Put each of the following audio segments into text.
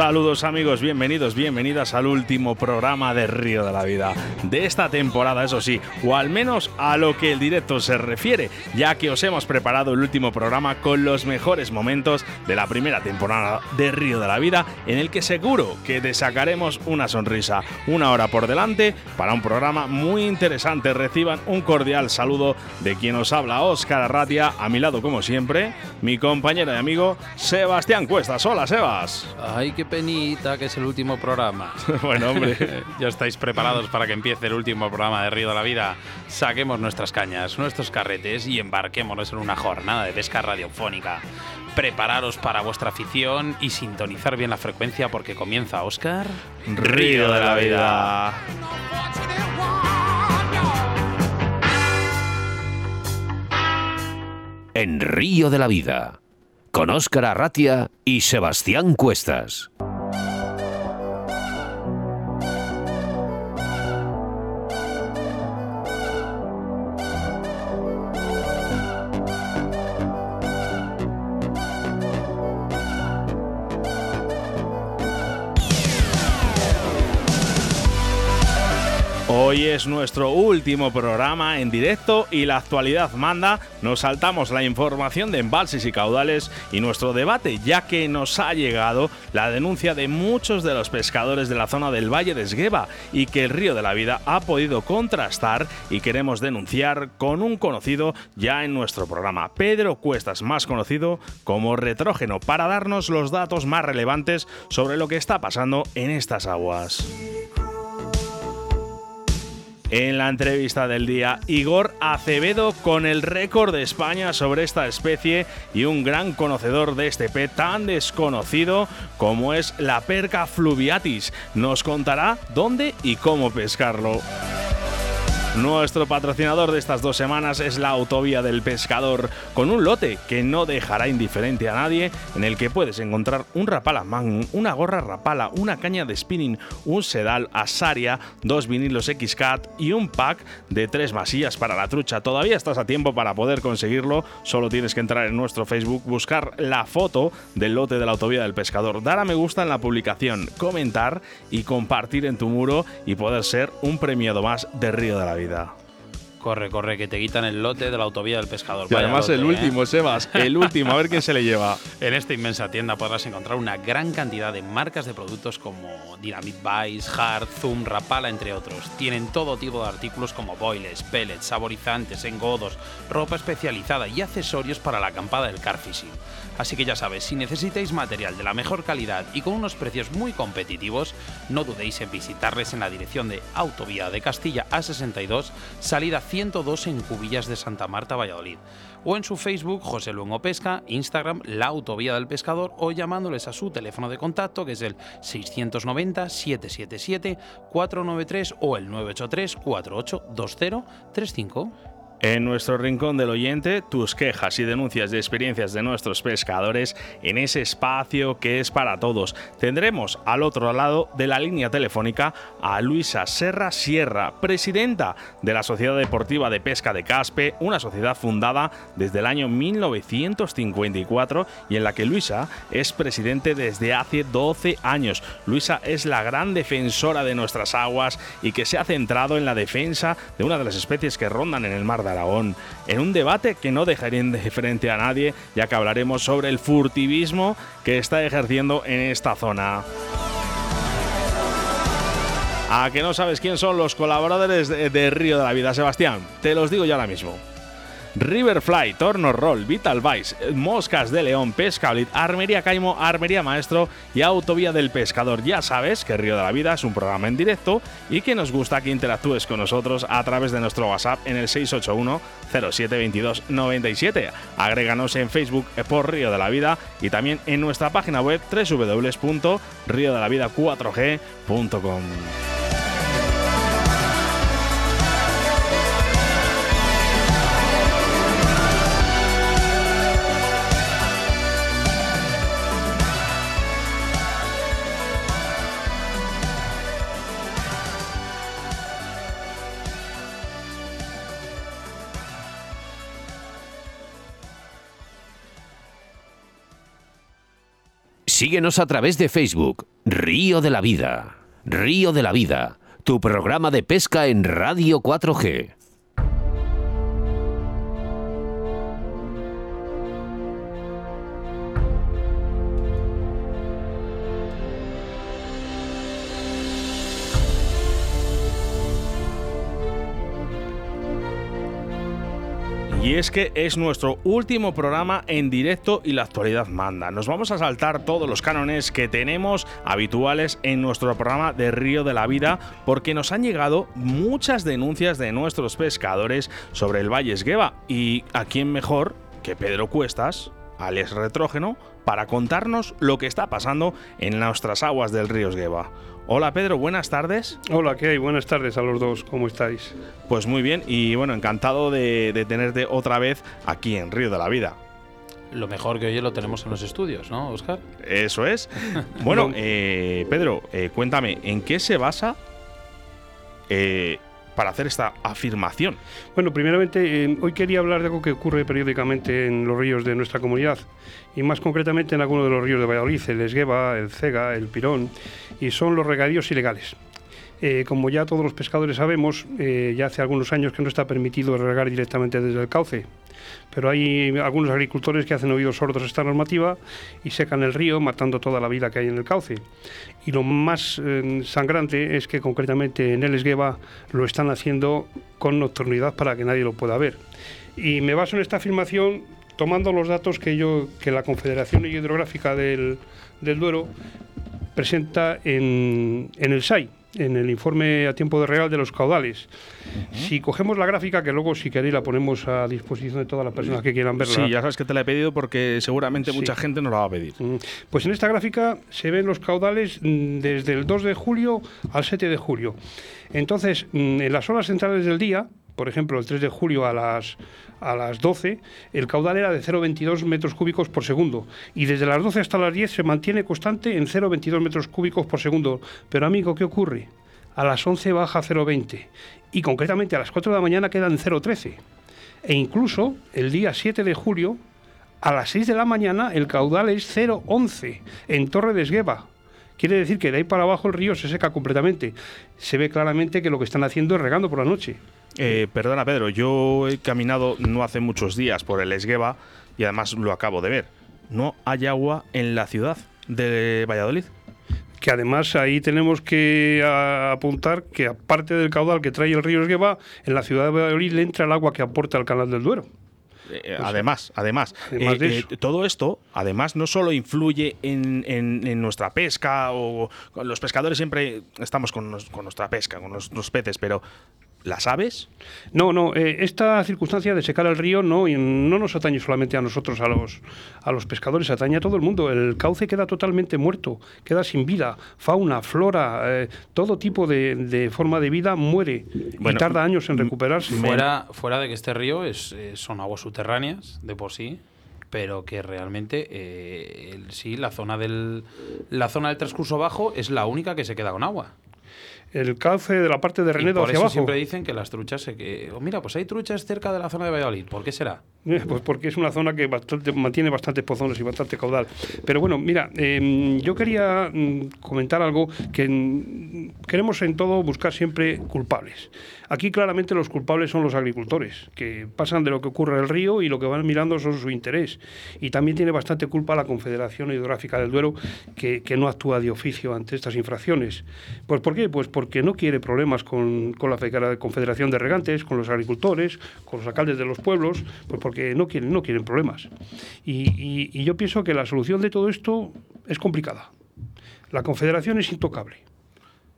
Saludos amigos, bienvenidos, bienvenidas al último programa de Río de la Vida de esta temporada, eso sí, o al menos a lo que el directo se refiere, ya que os hemos preparado el último programa con los mejores momentos de la primera temporada de Río de la Vida, en el que seguro que te sacaremos una sonrisa, una hora por delante para un programa muy interesante. Reciban un cordial saludo de quien os habla, Óscar Arratia, a mi lado como siempre, mi compañero y amigo Sebastián Cuestas. Hola Sebas. Ay, qué penita que es el último programa. bueno, hombre. ¿Ya estáis preparados para que empiece el último programa de Río de la Vida? Saquemos nuestras cañas, nuestros carretes y embarquémonos en una jornada de pesca radiofónica. Prepararos para vuestra afición y sintonizar bien la frecuencia porque comienza Oscar. Río de la Vida. En Río de la Vida con Óscar Arratia y Sebastián Cuestas. Hoy es nuestro último programa en directo y la actualidad manda. Nos saltamos la información de embalses y caudales y nuestro debate, ya que nos ha llegado la denuncia de muchos de los pescadores de la zona del Valle de Esgueva y que el Río de la Vida ha podido contrastar y queremos denunciar con un conocido ya en nuestro programa, Pedro Cuestas, más conocido como Retrógeno, para darnos los datos más relevantes sobre lo que está pasando en estas aguas. En la entrevista del día, Igor Acevedo con el récord de España sobre esta especie y un gran conocedor de este pez tan desconocido como es la perca fluviatis. Nos contará dónde y cómo pescarlo. Nuestro patrocinador de estas dos semanas es la Autovía del Pescador, con un lote que no dejará indiferente a nadie, en el que puedes encontrar un rapala magnum, una gorra rapala, una caña de spinning, un sedal asaria, dos vinilos X-Cat y un pack de tres masillas para la trucha. Todavía estás a tiempo para poder conseguirlo, solo tienes que entrar en nuestro Facebook, buscar la foto del lote de la Autovía del Pescador, dar a me gusta en la publicación, comentar y compartir en tu muro y poder ser un premiado más de Río de la Vida. Corre, corre, que te quitan el lote de la autovía del pescador. Y Vaya además el ¿eh? último, Sebas, el último, a ver quién se le lleva. En esta inmensa tienda podrás encontrar una gran cantidad de marcas de productos como Dynamite Vice, Hard, Zoom, Rapala, entre otros. Tienen todo tipo de artículos como boiles, pellets, saborizantes, engodos, ropa especializada y accesorios para la acampada del car fishing. Así que ya sabes, si necesitáis material de la mejor calidad y con unos precios muy competitivos, no dudéis en visitarles en la dirección de Autovía de Castilla A62, salida 102 en Cubillas de Santa Marta, Valladolid. O en su Facebook, José Luengo Pesca, Instagram, La Autovía del Pescador, o llamándoles a su teléfono de contacto, que es el 690-777-493 o el 983-482035. En nuestro rincón del oyente, tus quejas y denuncias de experiencias de nuestros pescadores en ese espacio que es para todos. Tendremos al otro lado de la línea telefónica a Luisa Serra Sierra, presidenta de la Sociedad Deportiva de Pesca de Caspe, una sociedad fundada desde el año 1954 y en la que Luisa es presidente desde hace 12 años. Luisa es la gran defensora de nuestras aguas y que se ha centrado en la defensa de una de las especies que rondan en el mar de Aragón, en un debate que no dejaría indiferente a nadie, ya que hablaremos sobre el furtivismo que está ejerciendo en esta zona. ¿A que no sabes quién son los colaboradores de, de Río de la Vida, Sebastián? Te los digo ya ahora mismo. Riverfly, Torno Roll, Vital Vice, Moscas de León, Pescablit, Armería Caimo, Armería Maestro y Autovía del Pescador. Ya sabes que Río de la Vida es un programa en directo y que nos gusta que interactúes con nosotros a través de nuestro WhatsApp en el 681 0722 97. Agréganos en Facebook por Río de la Vida y también en nuestra página web www.riodelavida4g.com. Síguenos a través de Facebook, Río de la Vida. Río de la Vida, tu programa de pesca en Radio 4G. Y es que es nuestro último programa en directo y la actualidad manda. Nos vamos a saltar todos los cánones que tenemos habituales en nuestro programa de Río de la Vida porque nos han llegado muchas denuncias de nuestros pescadores sobre el Valle Esgueva. Y a quién mejor que Pedro Cuestas, alias Retrógeno, para contarnos lo que está pasando en nuestras aguas del río Esgueva. Hola Pedro, buenas tardes. Hola, ¿qué hay? Buenas tardes a los dos, ¿cómo estáis? Pues muy bien y bueno, encantado de, tenerte otra vez aquí en Río de la Vida. Lo mejor que hoy lo tenemos en los estudios, ¿no, Oscar? Eso es. Bueno, eh, Pedro, eh, cuéntame, ¿en qué se basa eh, para hacer esta afirmación? Bueno, primeramente, hoy quería hablar de algo que ocurre periódicamente en los ríos de nuestra comunidad y más concretamente en algunos de los ríos de Valladolid, el Esgueva, el Cega, el Pirón, y son los regadíos ilegales. Eh, como ya todos los pescadores sabemos, eh, ya hace algunos años que no está permitido regar directamente desde el cauce. Pero hay algunos agricultores que hacen oídos sordos a esta normativa y secan el río, matando toda la vida que hay en el cauce. Y lo más eh, sangrante es que concretamente en el Esgueva lo están haciendo con nocturnidad para que nadie lo pueda ver. Y me baso en esta afirmación tomando los datos que, yo, que la Confederación Hidrográfica del, Duero presenta en, el SAI, en el informe a tiempo de real de los caudales. Si cogemos la gráfica, que luego si queréis la ponemos a disposición de todas las personas que quieran verla. Sí, ya sabes que te la he pedido porque seguramente mucha gente nos la va a pedir. Pues en esta gráfica se ven los caudales mm, desde el 2 de julio al 7 de julio. Entonces, mm, en las horas centrales del día, por ejemplo, el 3 de julio a las, a las 12, el caudal era de 0,22 metros cúbicos por segundo. Y desde las 12 hasta las 10 se mantiene constante en 0,22 metros cúbicos por segundo. Pero amigo, ¿qué ocurre? A las 11 baja a 0,20. Y concretamente a las 4 de la mañana queda en 0,13. E incluso el día 7 de julio, a las 6 de la mañana, el caudal es 0,11 en Torre de Esgueva. Quiere decir que de ahí para abajo el río se seca completamente. Se ve claramente que lo que están haciendo es regando por la noche. Eh, perdona, Pedro, yo he caminado no hace muchos días por el Esgueva y además lo acabo de ver. No hay agua en la ciudad de Valladolid que además ahí tenemos que apuntar que aparte del caudal que trae el río Esgueva, en la ciudad de Valladolid le entra el agua que aporta el canal del Duero. Eh, además, además, eh, todo esto, además, no solo influye en, nuestra pesca o los pescadores siempre estamos con, con nuestra pesca, con nuestros peces, pero ¿Las aves? No, no. Eh, esta circunstancia de secar el río no, no nos atañe solamente a nosotros, a los, a los pescadores, atañe a todo el mundo. El cauce queda totalmente muerto, queda sin vida. Fauna, flora, eh, todo tipo de, forma de vida muere y tarda años en recuperarse. Fuera, fuera de que este río es, eh, son aguas subterráneas de por sí, pero que realmente sí, la zona, del, la zona del transcurso bajo es la única que se queda con agua el cauce de la parte de Renedo hacia eso abajo. siempre dicen que las truchas se que oh, mira, pues hay truchas cerca de la zona de Valladolid. ¿Por qué será? Eh, pues porque es una zona que bastante, mantiene bastantes pozones y bastante caudal. Pero bueno, mira, em, yo quería mm, comentar algo que mm, queremos en todo buscar siempre culpables. Aquí claramente los culpables son los agricultores, que pasan de lo que ocurre en el río y lo que van mirando son su interés. Y también tiene bastante culpa la Confederación Hidrográfica del Duero, que, no actúa de oficio ante estas infracciones. Pues ¿por qué? Pues porque no quiere problemas con, la Confederación de Regantes, con los agricultores, con los alcaldes de los pueblos, pues porque no quieren, no quieren problemas. Y, y yo pienso que la solución de todo esto es complicada. La Confederación es intocable.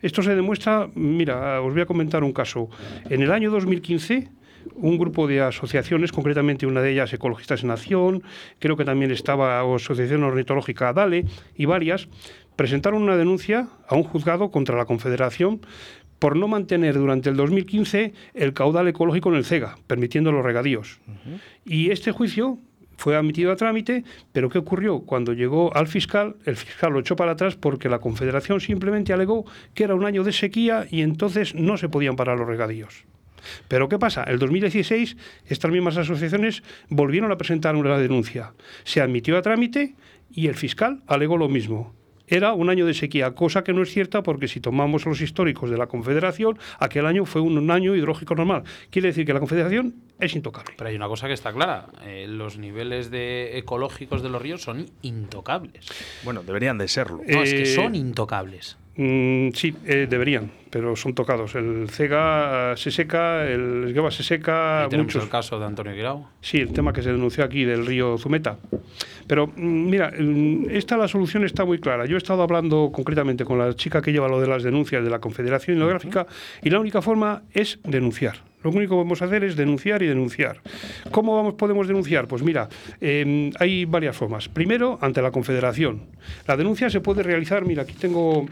Esto se demuestra, mira, os voy a comentar un caso. En el año 2015, un grupo de asociaciones, concretamente una de ellas Ecologistas en Acción, creo que también estaba Asociación Ornitológica DALE y varias, presentaron una denuncia a un juzgado contra la Confederación por no mantener durante el 2015 el caudal ecológico en el CEGA, permitiendo los regadíos. Y este juicio fue admitido a trámite, pero ¿qué ocurrió? Cuando llegó al fiscal, el fiscal lo echó para atrás porque la Confederación simplemente alegó que era un año de sequía y entonces no se podían parar los regadíos. Pero ¿qué pasa? El 2016 estas mismas asociaciones volvieron a presentar una denuncia. Se admitió a trámite y el fiscal alegó lo mismo era un año de sequía, cosa que no es cierta porque si tomamos los históricos de la Confederación, aquel año fue un, año hidrológico normal. Quiere decir que la Confederación es intocable. Pero hay una cosa que está clara, eh, los niveles de ecológicos de los ríos son intocables. Bueno, deberían de serlo. No, es que son intocables. Mm, sí, eh, deberían, pero son tocados. El CEGA se seca, el Esgueva se seca. ¿Y tenemos el caso de Antonio Guirao. Sí, el tema que se denunció aquí del río Zumeta. Pero mm, mira, mm, esta la solución está muy clara. Yo he estado hablando concretamente con la chica que lleva lo de las denuncias de la Confederación Hidrográfica y la única forma es denunciar. Lo único que vamos a hacer es denunciar y denunciar. ¿Cómo vamos, podemos denunciar? Pues mira, em, hay varias formas. Primero, ante la Confederación. La denuncia se puede realizar, mira, aquí tengo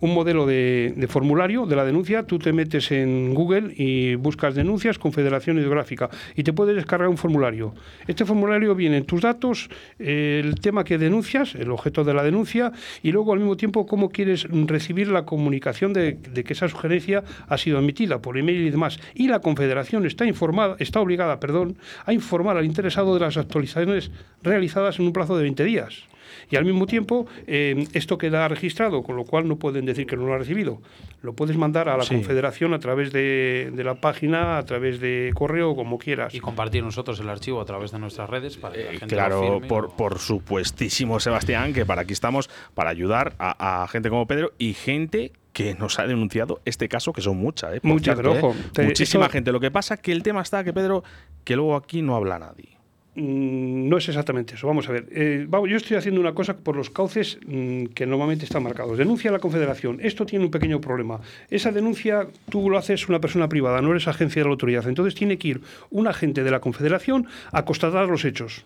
un modelo de, formulario de la denuncia, tú te metes en Google y buscas denuncias Confederación Hidrográfica y te puedes descargar un formulario. Este formulario viene en tus datos, el tema que denuncias, el objeto de la denuncia y luego al mismo tiempo cómo quieres recibir la comunicación de, de que esa sugerencia ha sido emitida por email y demás. Y la Confederación está informada, está obligada, perdón, a informar al interesado de las actualizaciones realizadas en un plazo de 20 días. Y al mismo tiempo, eh, esto queda registrado, con lo cual no pueden decir que no lo ha recibido. Lo puedes mandar a la Confederación a través de, la página, a través de correo, como quieras. Y compartir nosotros el archivo a través de nuestras redes para que la eh, gente Claro, por, por supuestísimo, Sebastián, que para aquí estamos para ayudar a, gente como Pedro y gente que nos ha denunciado este caso, que son muchas, ¿eh? Muchas, pero ojo. Muchísima gente. Lo que pasa que el tema está que Pedro, que luego aquí no habla nadie. Mm, no es exactamente eso. Vamos a ver. Eh, yo estoy haciendo una cosa por los cauces mm, que normalmente están marcados. Denuncia a la Confederación. Esto tiene un pequeño problema. Esa denuncia tú lo haces una persona privada, no eres agencia de la autoridad. Entonces tiene que ir un agente de la Confederación a constatar los hechos.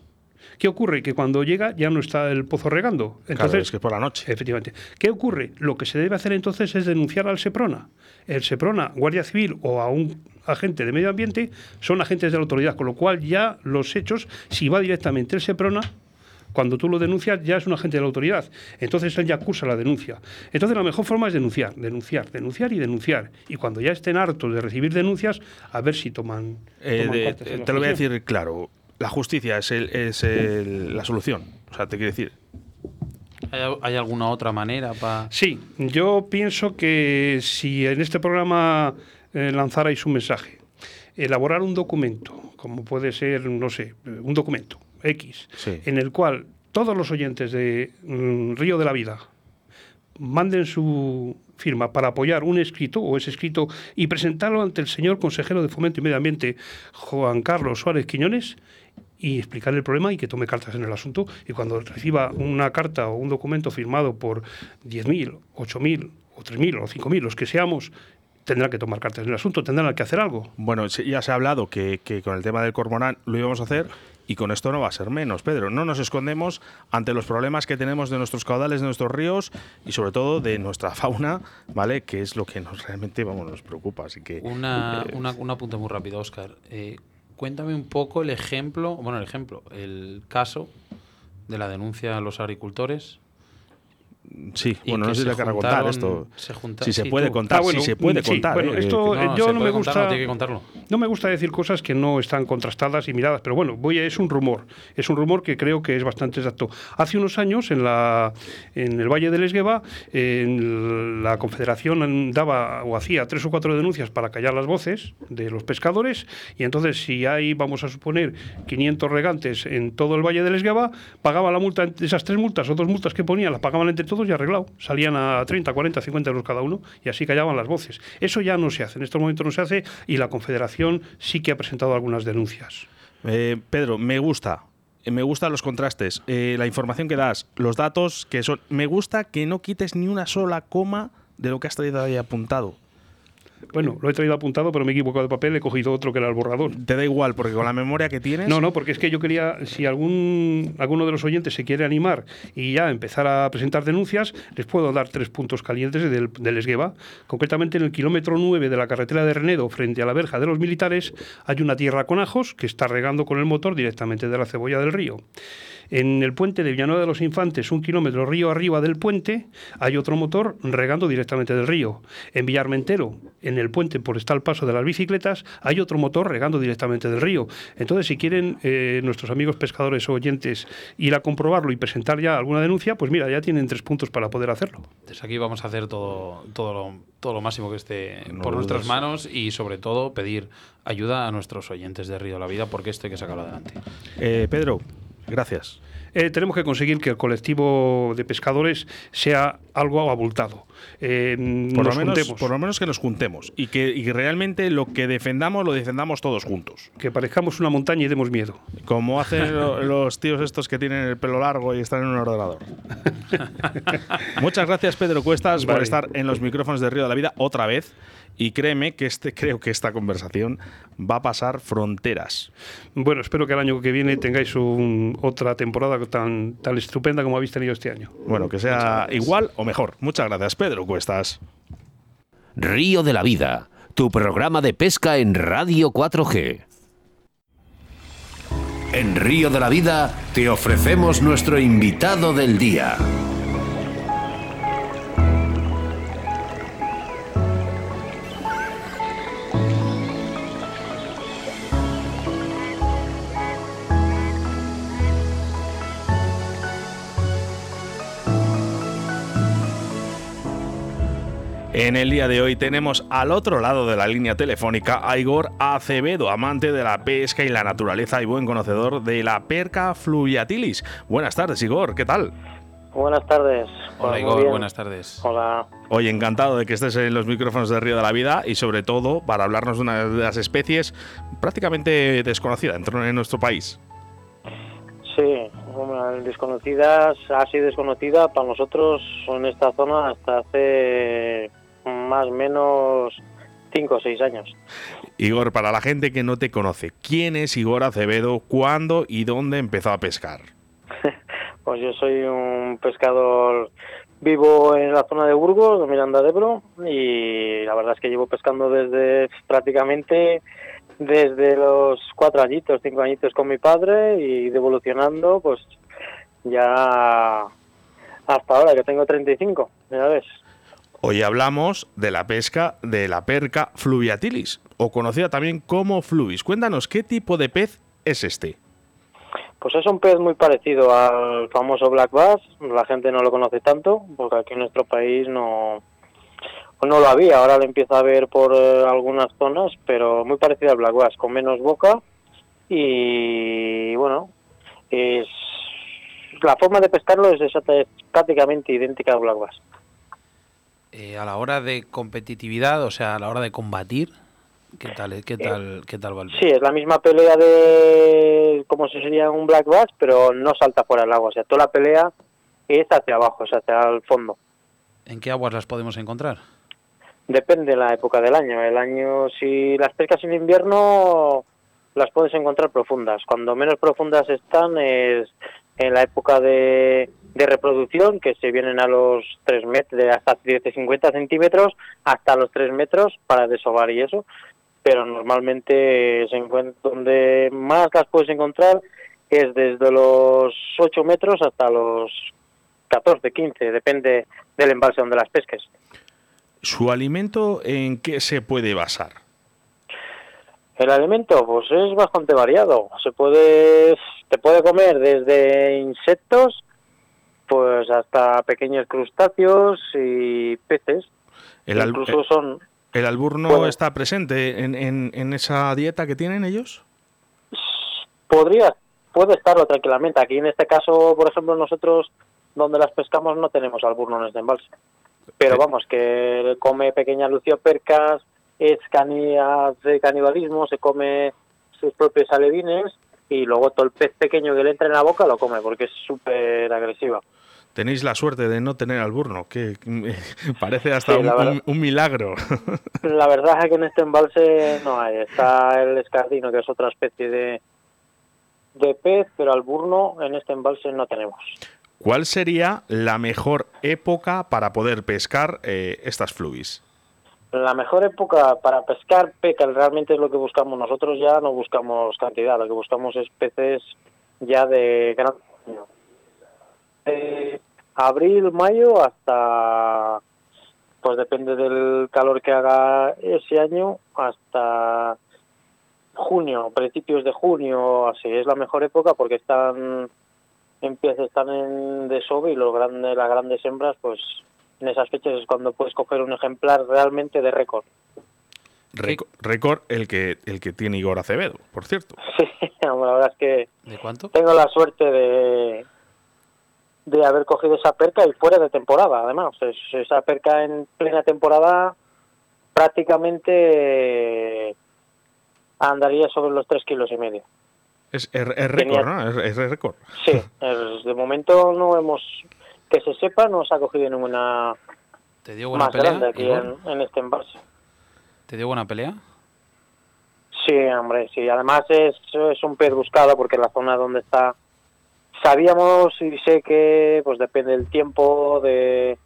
¿Qué ocurre? Que cuando llega ya no está el pozo regando. Entonces, es que por la noche. Efectivamente. ¿Qué ocurre? Lo que se debe hacer entonces es denunciar al SEPRONA. El SEPRONA, Guardia Civil o a un agente de medio ambiente son agentes de la autoridad, con lo cual ya los hechos, si va directamente el SEPRONA, cuando tú lo denuncias ya es un agente de la autoridad. Entonces él ya acusa la denuncia. Entonces la mejor forma es denunciar, denunciar, denunciar y denunciar. Y cuando ya estén hartos de recibir denuncias, a ver si toman... Eh, te lo voy a decir claro, la justicia es, el, la solución. O sea, te quiero decir... ¿Hay, alguna otra manera para...? Sí, yo pienso que si en este programa eh, lanzarais un mensaje, elaborar un documento, como puede ser, no sé, un documento X, en el cual todos los oyentes de mm, Río de la Vida manden su firma para apoyar un escrito o ese escrito y presentarlo ante el señor consejero de Fomento y Medio Ambiente, Juan Carlos Suárez Quiñones, y explicar el problema y que tome cartas en el asunto. Y cuando reciba una carta o un documento firmado por 10.000, 8.000 o 3.000 o 5.000, los que seamos, tendrán que tomar cartas en el asunto, tendrán que hacer algo. Bueno, ya se ha hablado que, con el tema del cormorán lo íbamos a hacer y con esto no va a ser menos, Pedro. No nos escondemos ante los problemas que tenemos de nuestros caudales, de nuestros ríos y sobre todo de nuestra fauna, ¿vale? Que es lo que nos realmente vamos, nos preocupa. Así que. Una, eh, una, muy rápido, Oscar. Eh, cuéntame un poco el ejemplo, bueno, el ejemplo, el caso de la denuncia a los agricultores Sí, bueno, no sé si le quiero contar esto. si se puede contar, ah, si se puede contar. Bueno, eh, esto no, yo no me gusta. que contarlo. No me gusta decir cosas que no están contrastadas y miradas, pero bueno, voy a, es un rumor. Es un rumor que creo que es bastante exacto. Hace unos años, en, la, en el Valle del Esgueva, la Confederación daba o hacía tres o cuatro denuncias para callar las voces de los pescadores, y entonces, si hay, vamos a suponer, 500 regantes en todo el Valle del Esgueva, pagaba la multa, esas tres multas o dos multas que ponía, las pagaban entre todos y arreglado. Salían a 30, 40, 50 euros cada uno y así callaban las voces. Eso ya no se hace, en estos momentos no se hace y la Confederación sí que ha presentado algunas denuncias. Eh, Pedro, me gusta, eh, me gustan los contrastes, eh, la información que das, los datos que son. Me gusta que no quites ni una sola coma de lo que has traído ahí apuntado. Bueno, lo he traído apuntado, pero me he equivocado de papel, he cogido otro que era el borrador. Te da igual, porque con la memoria que tienes. No, no, porque es que yo quería, si algún alguno de los oyentes se quiere animar y ya empezar a presentar denuncias, les puedo dar tres puntos calientes del, del Esgueva. Concretamente, en el kilómetro 9 de la carretera de Renedo, frente a la verja de los militares, hay una tierra con ajos que está regando con el motor directamente de la cebolla del río. En el puente de Villanueva de los Infantes, un kilómetro río arriba del puente, hay otro motor regando directamente del río. En Villarmentero, en el puente por está el paso de las bicicletas, hay otro motor regando directamente del río. Entonces, si quieren eh, nuestros amigos pescadores o oyentes ir a comprobarlo y presentar ya alguna denuncia, pues mira, ya tienen tres puntos para poder hacerlo. Desde aquí vamos a hacer todo, todo, lo, todo lo máximo que esté por nuestras manos y sobre todo pedir ayuda a nuestros oyentes de Río de la Vida porque esto hay que sacarlo adelante. Eh, Pedro, gracias. Eh, tenemos que conseguir que el colectivo de pescadores sea algo abultado. Eh, por, lo menos, por lo menos que nos juntemos y que y realmente lo que defendamos lo defendamos todos juntos. Que parezcamos una montaña y demos miedo. Como hacen los tíos estos que tienen el pelo largo y están en un ordenador. Muchas gracias Pedro Cuestas por estar en los micrófonos de Río de la Vida otra vez. Y créeme que este, creo que esta conversación va a pasar fronteras. Bueno, espero que el año que viene tengáis otra temporada tan, tan estupenda como habéis tenido este año. Bueno, que sea igual o mejor. Muchas gracias, Pedro Cuestas. Río de la Vida, tu programa de pesca en Radio 4G. En Río de la Vida te ofrecemos nuestro invitado del día. En el día de hoy tenemos al otro lado de la línea telefónica a Igor Acevedo, amante de la pesca y la naturaleza y buen conocedor de la perca fluviatilis. Buenas tardes, Igor, ¿qué tal? Buenas tardes. Hola, Igor, buenas tardes. Hola. Hoy encantado de que estés en los micrófonos de Río de la Vida y sobre todo para hablarnos de una de las especies prácticamente desconocida en nuestro país. Sí, desconocidas, así desconocida para nosotros en esta zona hasta hace más o menos 5 o 6 años. Igor, para la gente que no te conoce, ¿quién es Igor Acevedo? ¿Cuándo y dónde empezó a pescar? pues yo soy un pescador vivo en la zona de Burgos, de Miranda de Ebro, y la verdad es que llevo pescando desde prácticamente desde los cuatro añitos, cinco añitos con mi padre y devolucionando, pues ya hasta ahora que tengo 35, ya ves. Hoy hablamos de la pesca de la perca fluviatilis, o conocida también como fluvis. Cuéntanos, ¿qué tipo de pez es este? Pues es un pez muy parecido al famoso black bass. La gente no lo conoce tanto, porque aquí en nuestro país no, no lo había. Ahora lo empieza a ver por eh, algunas zonas, pero muy parecido al black bass, con menos boca. Y bueno, es la forma de pescarlo es, es prácticamente idéntica al black bass. Eh, a la hora de competitividad, o sea, a la hora de combatir, ¿qué tal, qué tal, qué tal va el Sí, es la misma pelea de como si sería un black bass, pero no salta fuera del agua. O sea, toda la pelea es hacia abajo, es hacia el fondo. ¿En qué aguas las podemos encontrar? Depende de la época del año. El año, si las pescas en invierno, las puedes encontrar profundas. Cuando menos profundas están es en la época de de reproducción que se vienen a los 3 metros, de hasta 50 centímetros hasta los 3 metros para desovar y eso, pero normalmente se encuentra, donde más las puedes encontrar es desde los 8 metros hasta los 14, 15, depende del embalse donde las pesques. ¿Su alimento en qué se puede basar? El alimento, pues es bastante variado. Se puede, te puede comer desde insectos pues hasta pequeños crustáceos y peces. El Incluso son... ¿El alburno está presente en, en, esa dieta que tienen ellos? Podría, puede estarlo tranquilamente. Aquí en este caso, por ejemplo, nosotros donde las pescamos no tenemos alburno en este embalse. Pero vamos, que come pequeñas luciopercas, es canía de canibalismo, se come sus propios alevines y luego todo el pez pequeño que le entra en la boca lo come porque es súper agresiva tenéis la suerte de no tener alburno, que parece hasta un, milagro. La verdad es que en este embalse no hay. Está el escardino, que es otra especie de, de pez, pero alburno en este embalse no tenemos. ¿Cuál sería la mejor época para poder pescar eh, estas fluvis? La mejor época para pescar peca realmente es lo que buscamos. Nosotros ya no buscamos cantidad, lo que buscamos es peces ya de gran abril, mayo hasta, pues depende del calor que haga ese año, hasta junio, principios de junio, así es la mejor época porque están empieza están en desove y los grandes las grandes hembras pues en esas fechas es cuando puedes coger un ejemplar realmente de récord. Récord el que el que tiene Igor Acevedo, por cierto. Sí, la verdad es que ¿De cuánto? tengo la suerte de de haber cogido esa perca y fuera de temporada, además. Es, esa perca en plena temporada prácticamente andaría sobre los tres kilos y medio. Es, es, es récord, ¿no? Es, es récord. Sí, es- de momento no hemos, que se sepa, no se ha cogido ninguna ¿Te dio buena más pelea? grande aquí en, en este embalse. ¿Te dio buena pelea? Sí, hombre, sí. Además es, es un pez buscado porque la zona donde está sabíamos y sé que pues depende del tiempo, de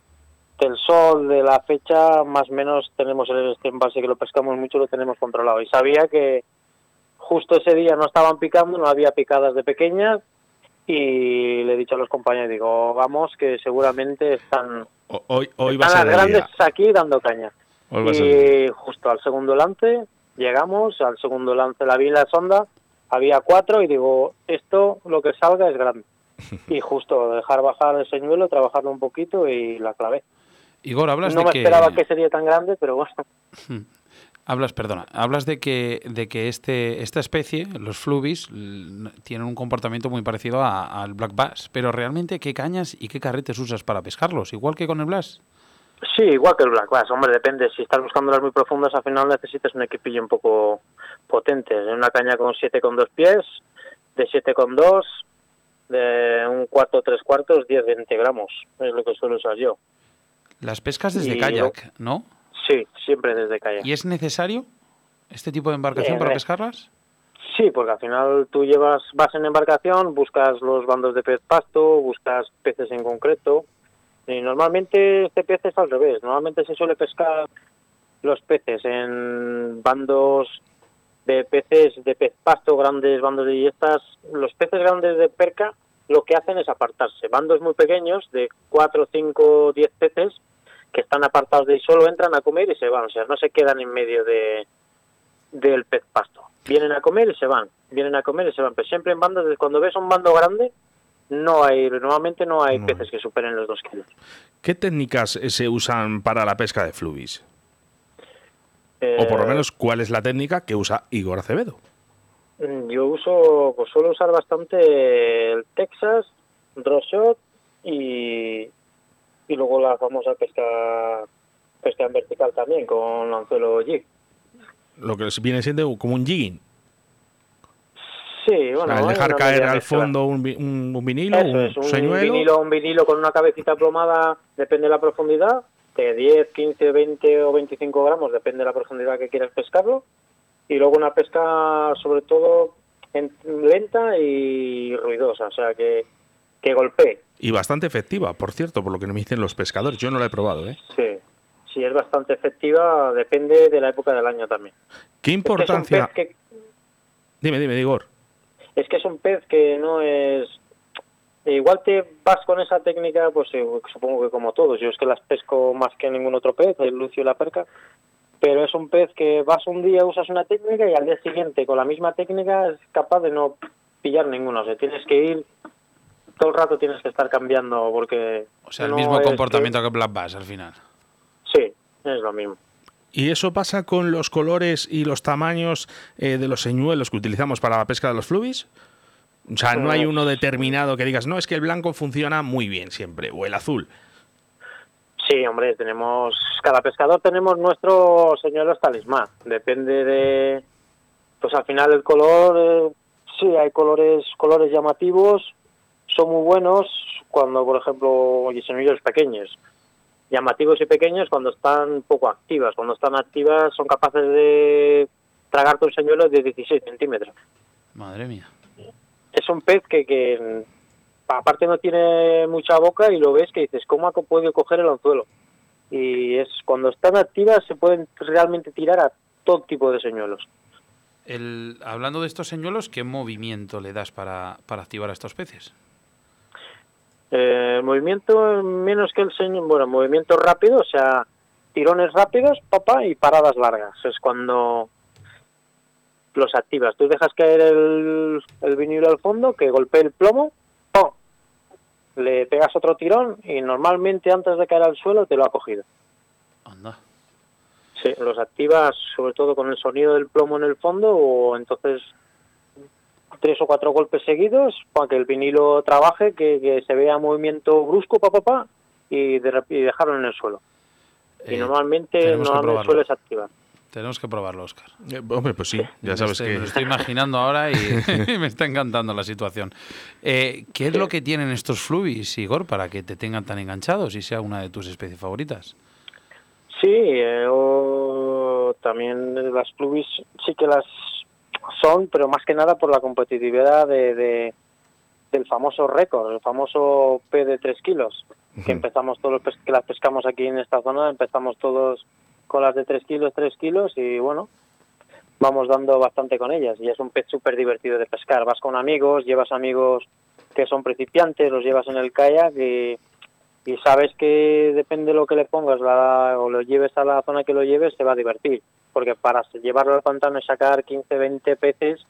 del sol, de la fecha, más o menos tenemos el este embalse que lo pescamos mucho, lo tenemos controlado. Y sabía que justo ese día no estaban picando, no había picadas de pequeñas y le he dicho a los compañeros, digo, vamos, que seguramente están, Hoy, hoy va a están ser las grandes día. aquí dando caña. Hoy. Y justo al segundo lance llegamos, al segundo lance la vi en la sonda, había cuatro y digo, esto lo que salga es grande. Y justo dejar bajar el señuelo, trabajarlo un poquito y la clavé. Igor, hablas No de me que... esperaba que sería tan grande, pero bueno. Hablas, perdona, hablas de que, de que este, esta especie, los flubis, tienen un comportamiento muy parecido al black bass, pero realmente, ¿qué cañas y qué carretes usas para pescarlos? Igual que con el blast. Sí, igual que el Black Bass, hombre, depende. Si estás buscando las muy profundas, al final necesitas un equipillo un poco potente. Una caña con 7 con 2 pies, de 7 con 2, de un cuarto, tres cuartos, 10, 20 gramos. Es lo que suelo usar yo. Las pescas desde Y kayak, ¿no? Sí, siempre desde calle. ¿Y es necesario este tipo de embarcación Eh, para eh. pescarlas? Sí, porque al final tú llevas, vas en embarcación, buscas los bandos de pez pasto, buscas peces en concreto. Y normalmente este pez es al revés. Normalmente se suele pescar los peces en bandos de peces de pez pasto, grandes bandos de y estas. Los peces grandes de perca lo que hacen es apartarse. Bandos muy pequeños de 4, 5, 10 peces que están apartados de ahí, solo entran a comer y se van. O sea, no se quedan en medio de, del pez pasto. Vienen a comer y se van, vienen a comer y se van, pero siempre en bandas, de- cuando ves un bando grande, no hay, normalmente no hay No. peces que superen los dos kilos. ¿Qué técnicas eh, se usan para la pesca de flubis? Eh, O por lo menos, ¿cuál es la técnica que usa Igor Acevedo? mm, Yo uso, pues suelo usar bastante el Texas, draw shot y, y luego la famosa pesca, pesca en vertical también, con anzuelo jig. Lo que viene siendo como un jigging. Sí, bueno. dejar caer al fondo un, un- un vinilo, Eso un es, un señuelo. vinilo, un vinilo con una cabecita plomada, depende de la profundidad, de 10, 15, 20 o 25 gramos, depende de la profundidad que quieras pescarlo. Y luego una pesca, sobre todo, en- lenta y ruidosa, o sea, que, que golpee. Y bastante efectiva, por cierto, por lo que me dicen los pescadores. Yo no la he probado, ¿eh? Sí, sí, es bastante efectiva, depende de la época del año también. ¿Qué es importancia? que, Dime, dime, Igor. Es que es un pez que no es igual te vas con esa técnica pues eh, supongo que como todos yo es que las pesco más que ningún otro pez el lucio y la perca pero es un pez que vas un día usas una técnica y al día siguiente con la misma técnica es capaz de no pillar ninguno o sea tienes que ir todo el rato tienes que estar cambiando porque O sea, el no mismo que- comportamiento que el black bass al final. sí es lo mismo ¿Y eso pasa con los colores y los tamaños eh, de los señuelos que utilizamos para la pesca de los flubis? O sea, no hay uno determinado que digas, no, es que el blanco funciona muy bien siempre, o el azul. Sí, hombre, tenemos, cada pescador tenemos nuestro señuelos talismán. Depende de, pues al final el color, eh, sí, hay colores, colores llamativos, son muy buenos cuando, por ejemplo, oye, señuelos pequeños. Llamativos y pequeños cuando están poco activas. Cuando están activas son capaces de tragarte un señuelo de 16 centímetros. Madre mía. Es un pez que, que aparte no tiene mucha boca y lo ves que dices, ¿cómo ha podido coger el anzuelo? Y es cuando están activas se pueden realmente tirar a todo tipo de señuelos. El, hablando de estos señuelos, ¿qué movimiento le das para, para activar a estos peces? Eh, movimiento menos que el señor, bueno, movimiento rápido, o sea, tirones rápidos, papá, y paradas largas. Es cuando los activas. Tú dejas caer el, el vinilo al fondo, que golpee el plomo, ¡pum! le pegas otro tirón y normalmente antes de caer al suelo te lo ha cogido. Anda. Sí, los activas sobre todo con el sonido del plomo en el fondo o entonces tres o cuatro golpes seguidos para que el vinilo trabaje, que, que se vea movimiento brusco, pa, pa, pa, y, de, y dejarlo en el suelo. y Eh, normalmente no probarlo. sueles activar. Tenemos que probarlo, Oscar. Eh, hombre, pues sí, ya sabes estoy- que... Me lo estoy imaginando ahora y me está encantando la situación. Eh, ¿Qué es lo que tienen estos flubis, Igor, para que te tengan tan enganchados y sea una de tus especies favoritas? Sí, eh, o también las plubis sí que las son, pero más que nada por la competitividad de, de- del famoso récord, el famoso P de 3 kilos, que empezamos todos que las pescamos aquí en esta zona, empezamos todos con las de 3 kilos, 3 kilos y bueno, vamos dando bastante con ellas y es un pez súper divertido de pescar. Vas con amigos, llevas amigos que son principiantes, los llevas en el kayak y, y sabes que depende de lo que le pongas la- o lo lleves a la zona que lo lleves, se va a divertir. Porque para llevarlo al pantano y sacar 15, 20 peces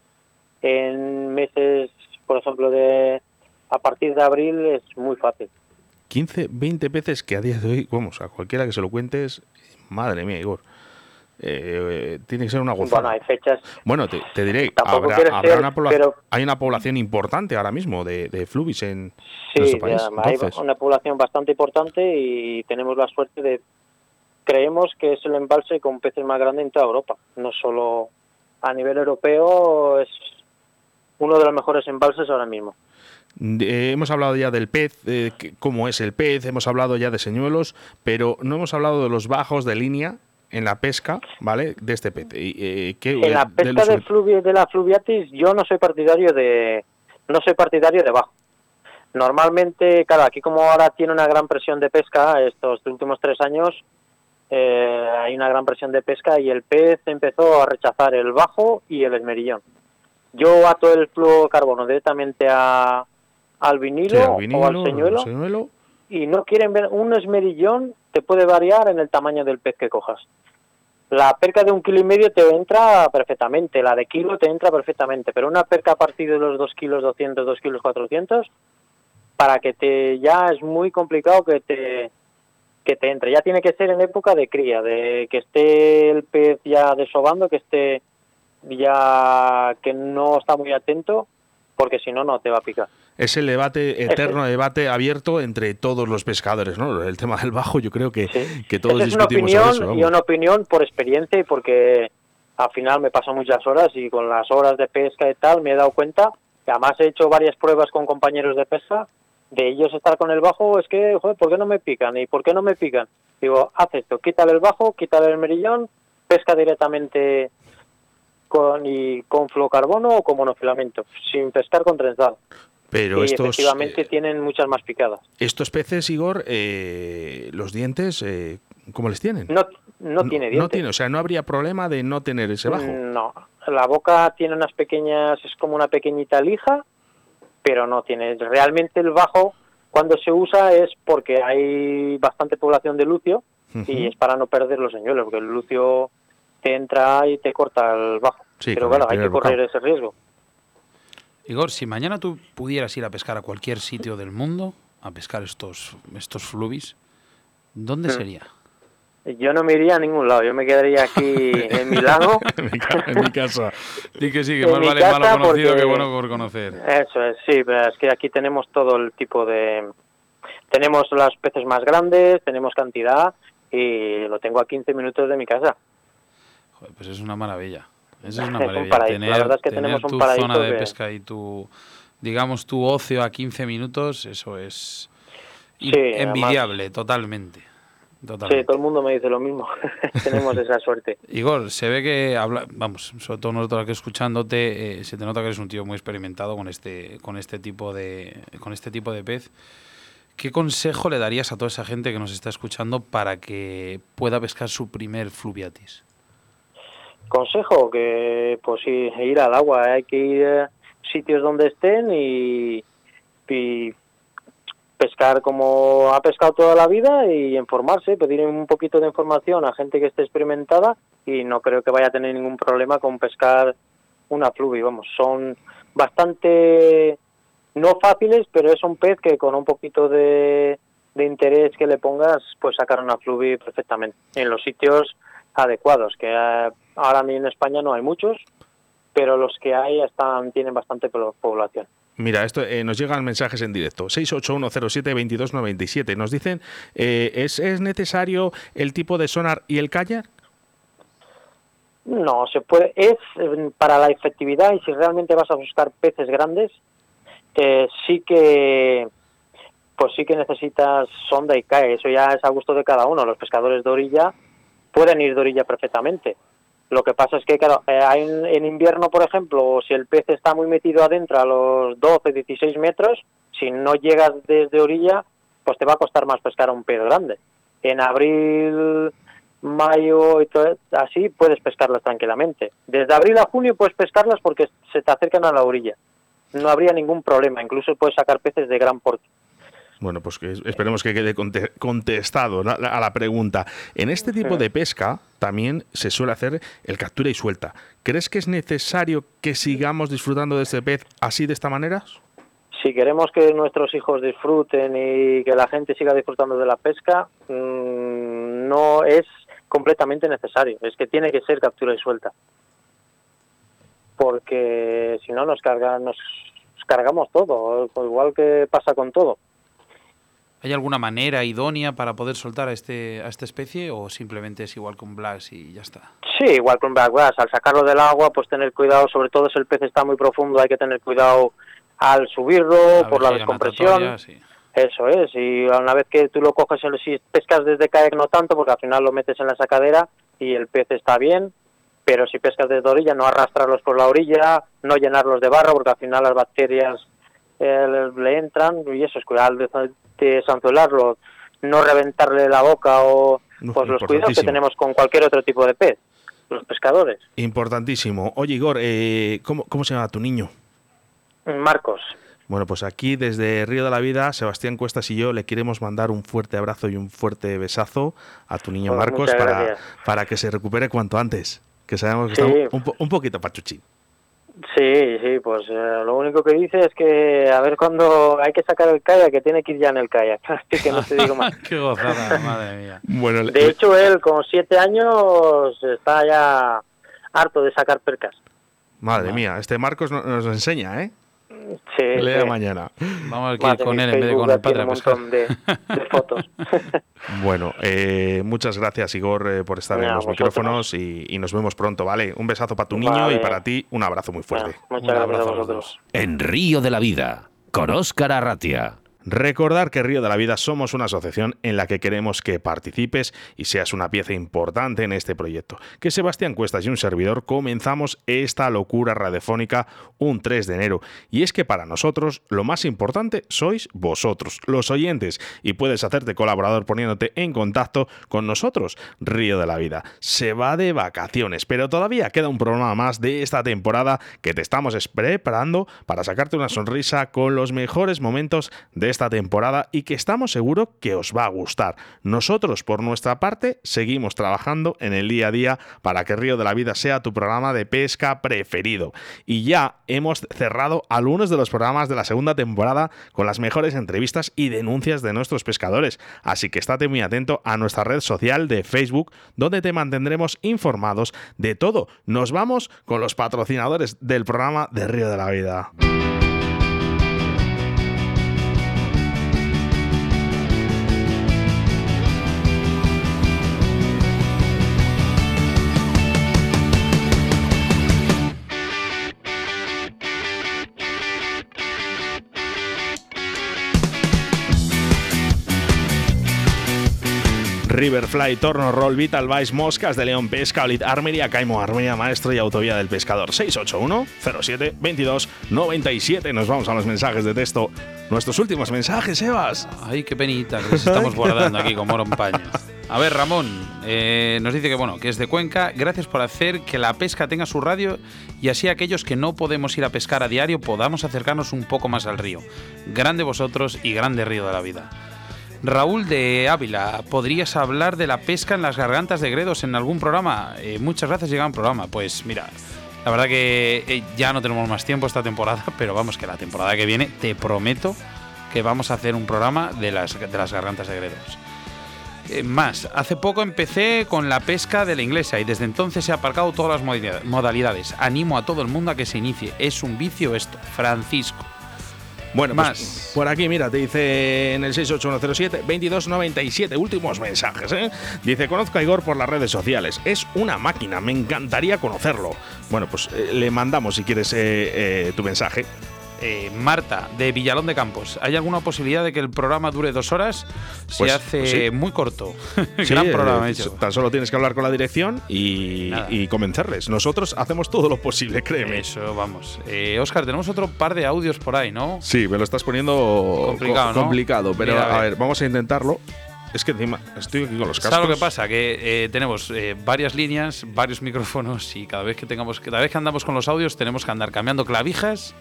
en meses, por ejemplo, de a partir de abril es muy fácil. 15, 20 peces que a día de hoy, vamos, a cualquiera que se lo cuentes, madre mía, Igor. eh, tiene que ser una Bueno, gozada. hay fechas. Bueno, te, te diré, Tampoco habrá, quiero habrá ser, una pero- hay una población importante ahora mismo de, de flubis en Sí, nuestro país. hay una población bastante importante y tenemos la suerte de. Creemos que es el embalse con peces más grande en toda Europa. No solo a nivel europeo, es uno de los mejores embalses ahora mismo. Eh, hemos hablado ya del pez, eh, cómo es el pez, hemos hablado ya de señuelos, pero no hemos hablado de los bajos de línea en la pesca, ¿vale? De este pez. Eh, ¿qué- En la de pesca de, fluvi- de la fluviatis yo no soy partidario de no soy partidario de bajo. Normalmente, claro, aquí como ahora tiene una gran presión de pesca, estos últimos tres años eh, hay una gran presión de pesca y el pez empezó a rechazar el bajo y el esmerillón. Yo ato el fluorocarbono directamente a, al vinilo, sí, al o vinilo, al señuelo al señuelo. y no quieren ver un esmerillón te puede variar en el tamaño del pez que cojas. La perca de un kilo y medio te entra perfectamente, la de kilo te entra perfectamente, pero una perca a partir de los 2 kilos 200, 2 kilos 400, para que te ya es muy complicado que te que te entre. Ya tiene que ser en época de cría, de que esté el pez ya desobando, que esté ya que no está muy atento, porque si no, no te va a picar. Es el debate, eterno debate abierto entre todos los pescadores, ¿no? El tema del bajo, yo creo que, Sí. que todos Esa es una discutimos opinión eso. y una opinión por experiencia y porque al final me pasan muchas horas y con las horas de pesca y tal me he dado cuenta que además he hecho varias pruebas con compañeros de pesca de ellos estar con el bajo es que joder ¿por qué no me pican? ¿y por qué no me pican? digo haz esto quítale el bajo quítale el merillón pesca directamente con y con fluocarbono o con monofilamento sin pescar con trenzado Pero y estos, efectivamente eh, tienen muchas más picadas estos peces, Igor, eh, los dientes, eh, ¿cómo les tienen? no no tiene dientes No tiene, o sea, no habría problema de no tener ese bajo. No, la boca tiene unas pequeñas, es como una pequeñita lija, pero no tiene. Realmente el bajo, cuando se usa, es porque hay bastante población de lucio y es para no perder los señuelos, porque el lucio te entra y te corta el bajo. Sí, pero claro, hay que correr bocado. ese riesgo. Igor, si mañana tú pudieras ir a pescar a cualquier sitio del mundo, a pescar estos, estos flubis, ¿dónde Mm. sería? Yo no me iría a ningún lado, yo me quedaría aquí en mi lago. en, mi, en mi casa. Di que sí, que más vale malo conocido porque- que bueno por conocer. Eso es, sí, pero es que aquí tenemos todo el tipo de... Tenemos los peces más grandes, tenemos cantidad y lo tengo a 15 minutos de mi casa. Joder, pues es una maravilla. Eso es una un maravilla. la Tener, verdad es que tener tenemos un tu zona de que- pesca y tu, digamos, tu ocio a 15 minutos, eso es Sí, in- además- envidiable, totalmente. Sí, todo el mundo me dice lo mismo. tenemos esa suerte. Igor, se ve que habla, vamos, sobre todo nosotros aquí escuchándote, eh, se te nota que eres un tío muy experimentado con este, con este tipo de, con este tipo de pez. ¿Qué consejo le darías a toda esa gente que nos está escuchando para que pueda pescar su primer fluviatis? Consejo que, pues sí, ir al agua. Hay que ir a sitios donde estén y, y pescar como ha pescado toda la vida y informarse, pedir un poquito de información a gente que esté experimentada y no creo que vaya a tener ningún problema con pescar una fluvi, vamos, son bastante no fáciles, pero es un pez que con un poquito de, de interés que le pongas, pues sacar una fluvi perfectamente en los sitios adecuados, que eh, ahora en España no hay muchos, pero los que hay están tienen bastante población. Mira, esto eh, nos llegan mensajes en directo. 681072297. Nos dicen, eh, ¿es, ¿es necesario el tipo de sonar y el kayak? No, se puede. Es eh, para la efectividad y si realmente vas a buscar peces grandes, eh, sí que pues sí que necesitas sonda y cae. Eso ya es a gusto de cada uno. Los pescadores de orilla pueden ir de orilla perfectamente. Lo que pasa es que, claro, eh, en, invierno, por ejemplo, si el pez está muy metido adentro a los 12, 16 metros, si no llegas desde orilla, pues te va a costar más pescar a un pez grande. En abril, mayo y todo así, puedes pescarlas tranquilamente. Desde abril a junio puedes pescarlas porque se te acercan a la orilla. No habría ningún problema, incluso puedes sacar peces de gran porte. Bueno, pues que esperemos que quede contestado a la pregunta. En este tipo de pesca también se suele hacer el captura y suelta. ¿Crees que es necesario que sigamos disfrutando de este pez así de esta manera? Si queremos que nuestros hijos disfruten y que la gente siga disfrutando de la pesca, mmm, no es completamente necesario. Es que tiene que ser captura y suelta. Porque si no nos carga, nos cargamos todo, igual que pasa con todo. ¿Hay alguna manera idónea para poder soltar a, este, a esta especie o simplemente es igual con Black y ya está? Sí, igual con Black Bass. Al sacarlo del agua, pues tener cuidado, sobre todo si el pez está muy profundo, hay que tener cuidado al subirlo, por la descompresión. Eso es, y una vez que tú lo coges, si pescas desde kayak no tanto, porque al final lo metes en la sacadera y el pez está bien, pero si pescas desde orilla, no arrastrarlos por la orilla, no llenarlos de barro, porque al final las bacterias eh, le entran, y eso es cuidar de sanzuelarlo, no reventarle la boca o pues los cuidados que tenemos con cualquier otro tipo de pez, los pescadores. Importantísimo. Oye, Igor, eh, ¿cómo, ¿cómo se llama tu niño? Marcos. Bueno, pues aquí desde Río de la Vida, Sebastián Cuestas y yo le queremos mandar un fuerte abrazo y un fuerte besazo a tu niño Pues Marcos para, para que se recupere cuanto antes. Que sabemos que Sí. está un, un poquito pachuchín. Sí, sí, pues eh, lo único que dice es que a ver cuando hay que sacar el kayak, que tiene que ir ya en el kayak. Así que no te digo más. Qué gozada, madre mía. Bueno, le- De hecho, él con siete años está ya harto de sacar percas. madre mía, este Marcos no- nos enseña, ¿eh? Sí, Lea sí. mañana. Vamos a ir Más con él en vez de con el padre un montón de, de fotos. Bueno, eh, muchas gracias, Igor, eh, por estar en los vosotros. micrófonos y, y nos vemos pronto, ¿vale? Un besazo para tu niño Vale. y para ti un abrazo muy fuerte. Muchas Un gracias a abrazo a los vosotros. En Río de la Vida, con Óscar Arratia. Recordar que Río de la Vida somos una asociación en la que queremos que participes y seas una pieza importante en este proyecto. Que Sebastián Cuestas y un servidor comenzamos esta locura radiofónica un 3 de enero. Y es que para nosotros lo más importante sois vosotros, los oyentes, y puedes hacerte colaborador poniéndote en contacto con nosotros. Río de la Vida se va de vacaciones, pero todavía queda un programa más de esta temporada que te estamos es- preparando para sacarte una sonrisa con los mejores momentos de esta temporada y que estamos seguros que os va a gustar. Nosotros, por nuestra parte, seguimos trabajando en el día a día para que Río de la Vida sea tu programa de pesca preferido. Y ya hemos cerrado algunos de los programas de la segunda temporada con las mejores entrevistas y denuncias de nuestros pescadores. Así que estate muy atento a nuestra red social de Facebook, donde te mantendremos informados de todo. Nos vamos con los patrocinadores del programa de Río de la Vida. Riverfly, Torno Roll, Vital Vice, Moscas de León, Pesca, Olit, Armería, Caimo, Armería Maestro y Autovía del Pescador. 681 07 22 97. Nos vamos a los mensajes de texto. Nuestros últimos mensajes, Evas. Ay, qué penita que estamos guardando aquí en paño. A ver, Ramón, eh, nos dice que bueno, que es de Cuenca. Gracias por hacer que la pesca tenga su radio y así aquellos que no podemos ir a pescar a diario podamos acercarnos un poco más al río. Grande vosotros y grande río de la vida. Raúl de Ávila, ¿podrías hablar de la pesca en las gargantas de Gredos en algún programa? Eh, muchas gracias, llega un programa. Pues mira, la verdad que eh, ya no tenemos más tiempo esta temporada, pero vamos que la temporada que viene te prometo que vamos a hacer un programa de las, de las gargantas de Gredos. Eh, más, hace poco empecé con la pesca de la inglesa y desde entonces he aparcado todas las modalidades. Animo a todo el mundo a que se inicie. Es un vicio esto. Francisco. Bueno, pues, más. por aquí, mira, te dice en el 68107-2297, últimos mensajes, ¿eh? Dice, conozco a Igor por las redes sociales. Es una máquina, me encantaría conocerlo. Bueno, pues eh, le mandamos si quieres eh, tu mensaje. Eh, Marta, de Villalón de Campos. ¿Hay alguna posibilidad de que el programa dure dos horas? Se Pues, hace pues sí. muy corto. Sí, Gran eh, programa hecho. Tan solo tienes que hablar con la dirección y, y convencerles. Nosotros hacemos todo lo posible, créeme. Eso, vamos. Eh, Oscar, tenemos otro par de audios por ahí, ¿no? Sí, me lo estás poniendo Complicado, co- ¿no? complicado, pero Mira, a a ver. ver, vamos a intentarlo. Es que encima estoy aquí con los cascos. ¿Sabes lo que pasa? Que eh, tenemos eh, varias líneas, varios micrófonos y cada vez que tengamos, cada vez que andamos con los audios tenemos que andar cambiando clavijas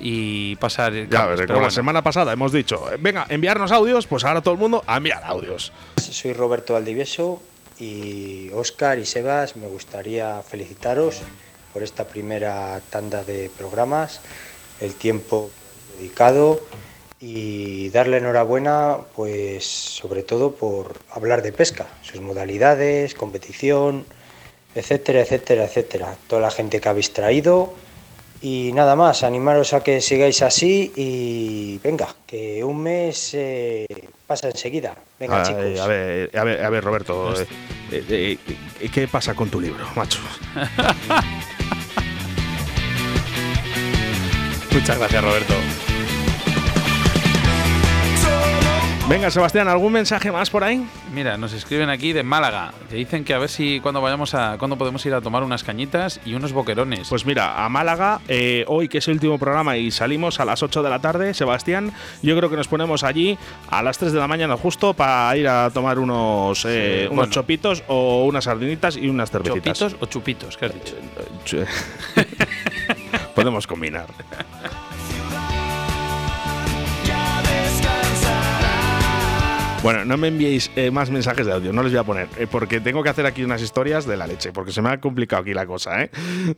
y pasar. Ya, pero como la semana pasada hemos dicho, eh, venga, enviarnos audios, pues ahora todo el mundo a enviar audios. Soy Roberto Valdivieso y Óscar y Sebas, me gustaría felicitaros por esta primera tanda de programas, el tiempo dedicado y darle enhorabuena, pues sobre todo por hablar de pesca, sus modalidades, competición, etcétera, etcétera, etcétera. Toda la gente que habéis traído y nada más, animaros a que sigáis así y venga, que un mes eh, pasa enseguida. Venga, Ay, chicos. a, ver, a, ver, a ver, Roberto, eh, eh, eh, ¿qué pasa con tu libro, macho? Muchas gracias, Roberto. Venga, Sebastián, ¿algún mensaje más por ahí? Mira, nos escriben aquí de Málaga. Que dicen que a ver si cuando vayamos a. cuando podemos ir a tomar unas cañitas y unos boquerones. Pues mira, a Málaga, eh, hoy que es el último programa y salimos a las 8 de la tarde, Sebastián, yo creo que nos ponemos allí a las 3 de la mañana justo para ir a tomar unos, eh, Sí, unos bueno. chopitos o unas sardinitas y unas cervecitas. ¿Chopitos o chupitos? ¿Qué has dicho? Ch- Podemos combinar. Bueno, no me enviéis eh, más mensajes de audio, no les voy a poner, eh, porque tengo que hacer aquí unas historias de la leche, porque se me ha complicado aquí la cosa, ¿eh?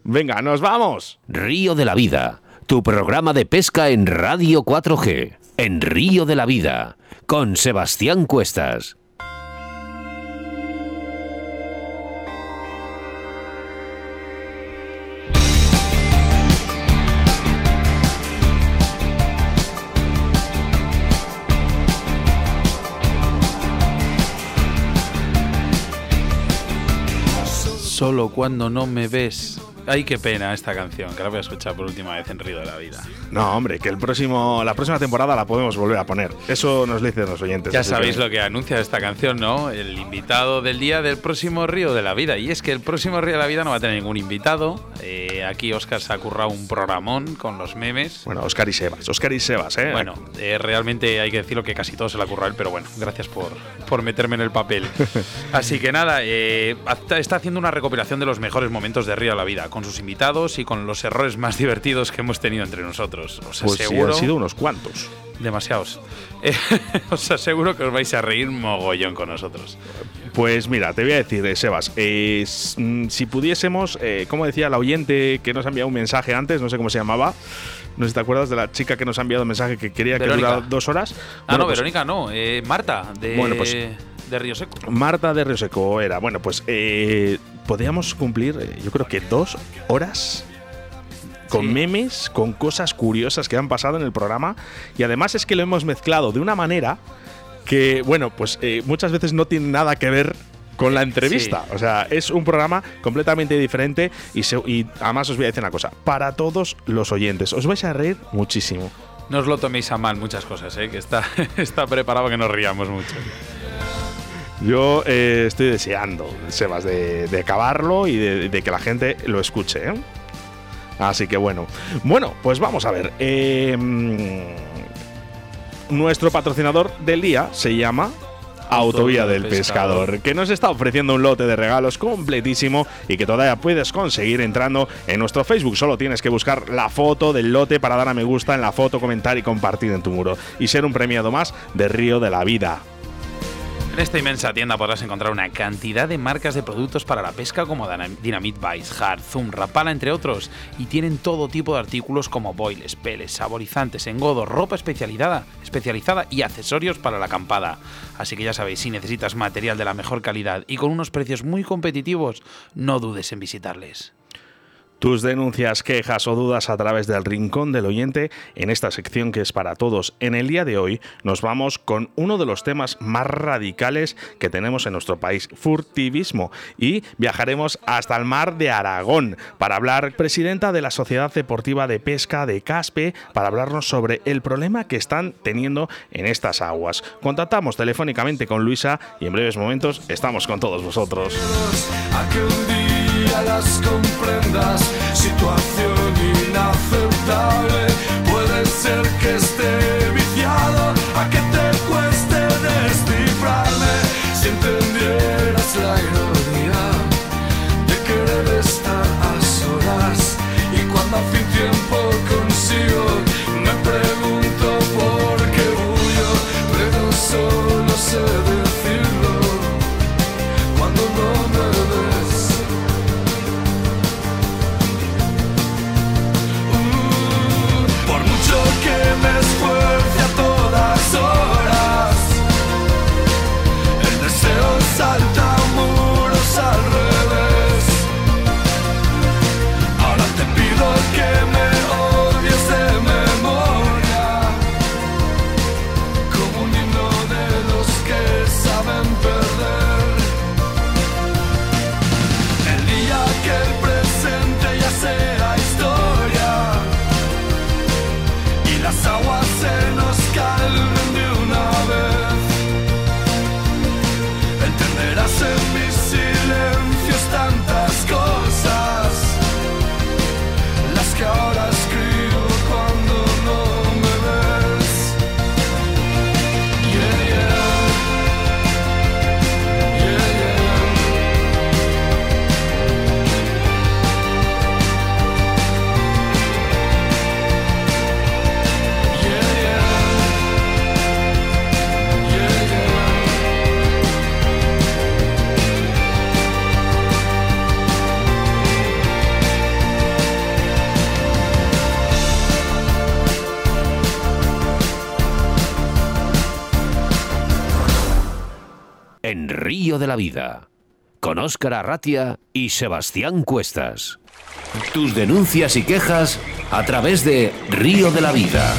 Venga, nos vamos. Río de la Vida, tu programa de pesca en Radio 4G, en Río de la Vida, con Sebastián Cuestas. Solo cuando no me ves. Ay, qué pena esta canción, que la voy a escuchar por última vez en Río de la Vida. No, hombre, que el próximo, la próxima temporada la podemos volver a poner. Eso nos lo dicen los oyentes. Ya sabéis que- lo que anuncia esta canción, ¿no? El invitado del día del próximo Río de la Vida. Y es que el próximo Río de la Vida no va a tener ningún invitado. Eh, aquí Oscar se ha currado un programón con los memes. Bueno, Oscar y Sebas, Oscar y Sebas, ¿eh? Bueno, eh, realmente hay que decirlo que casi todo se lo ha currado él, pero bueno, gracias por, por meterme en el papel. Así que nada, eh, está haciendo una recopilación de los mejores momentos de Río de la Vida, con sus invitados y con los errores más divertidos que hemos tenido entre nosotros. Os pues sí, aseguro. han sido unos cuantos. Demasiados. Eh, os aseguro que os vais a reír mogollón con nosotros. Pues mira, te voy a decir, eh, Sebas, eh, mm, si pudiésemos, eh, como decía la oyente que nos ha enviado un mensaje antes, no sé cómo se llamaba, no sé si te acuerdas de la chica que nos ha enviado un mensaje que quería Verónica. que durara dos horas. Ah, Bueno, no, pues, Verónica no. Marta, de, Bueno, pues- de Río Seco. Marta de Río Seco era. Bueno, pues eh, podríamos cumplir, eh, yo creo que dos horas con Sí. memes, con cosas curiosas que han pasado en el programa. Y además es que lo hemos mezclado de una manera que, bueno, pues eh, muchas veces no tiene nada que ver con la entrevista. O sea, es un programa completamente diferente y, se- y además os voy a decir una cosa, para todos los oyentes, os vais a reír muchísimo. No os lo toméis a mal muchas cosas, eh, que está, está preparado que nos riamos mucho. Yo eh, estoy deseando, Sebas, de, de acabarlo y de, que la gente lo escuche. ¿eh? Así que bueno. Bueno, pues vamos a ver. mm, nuestro patrocinador del día se llama Autovía del Pescador, que nos está ofreciendo un lote de regalos completísimo y que todavía puedes conseguir entrando en nuestro Facebook. Solo tienes que buscar la foto del lote para dar a me gusta en la foto, comentar y compartir en tu muro y ser un premiado más de Río de la Vida. En esta inmensa tienda podrás encontrar una cantidad de marcas de productos para la pesca como Dynamite Vice, Hard, Zoom, Rapala, entre otros, y tienen todo tipo de artículos como boiles, peles, saborizantes, engodos, ropa especializada, especializada y accesorios para la acampada. Así que ya sabéis, si necesitas material de la mejor calidad y con unos precios muy competitivos, no dudes en visitarles. Tus denuncias, quejas o dudas a través del rincón del oyente en esta sección que es para todos. En el día de hoy nos vamos con uno de los temas más radicales que tenemos en nuestro país, furtivismo, y viajaremos hasta el mar de Aragón para hablar presidenta de la Sociedad Deportiva de Pesca de Caspe para hablarnos sobre el problema que están teniendo en estas aguas. Contactamos telefónicamente con Luisa y en breves momentos estamos con todos vosotros las comprendas. Situación inaceptable, puede ser que esté viciado a que te cueste descifrarme. Si entendieras la ironía de la Vida, con Óscar Arratia y Sebastián Cuestas. Tus denuncias y quejas a través de Río de la Vida.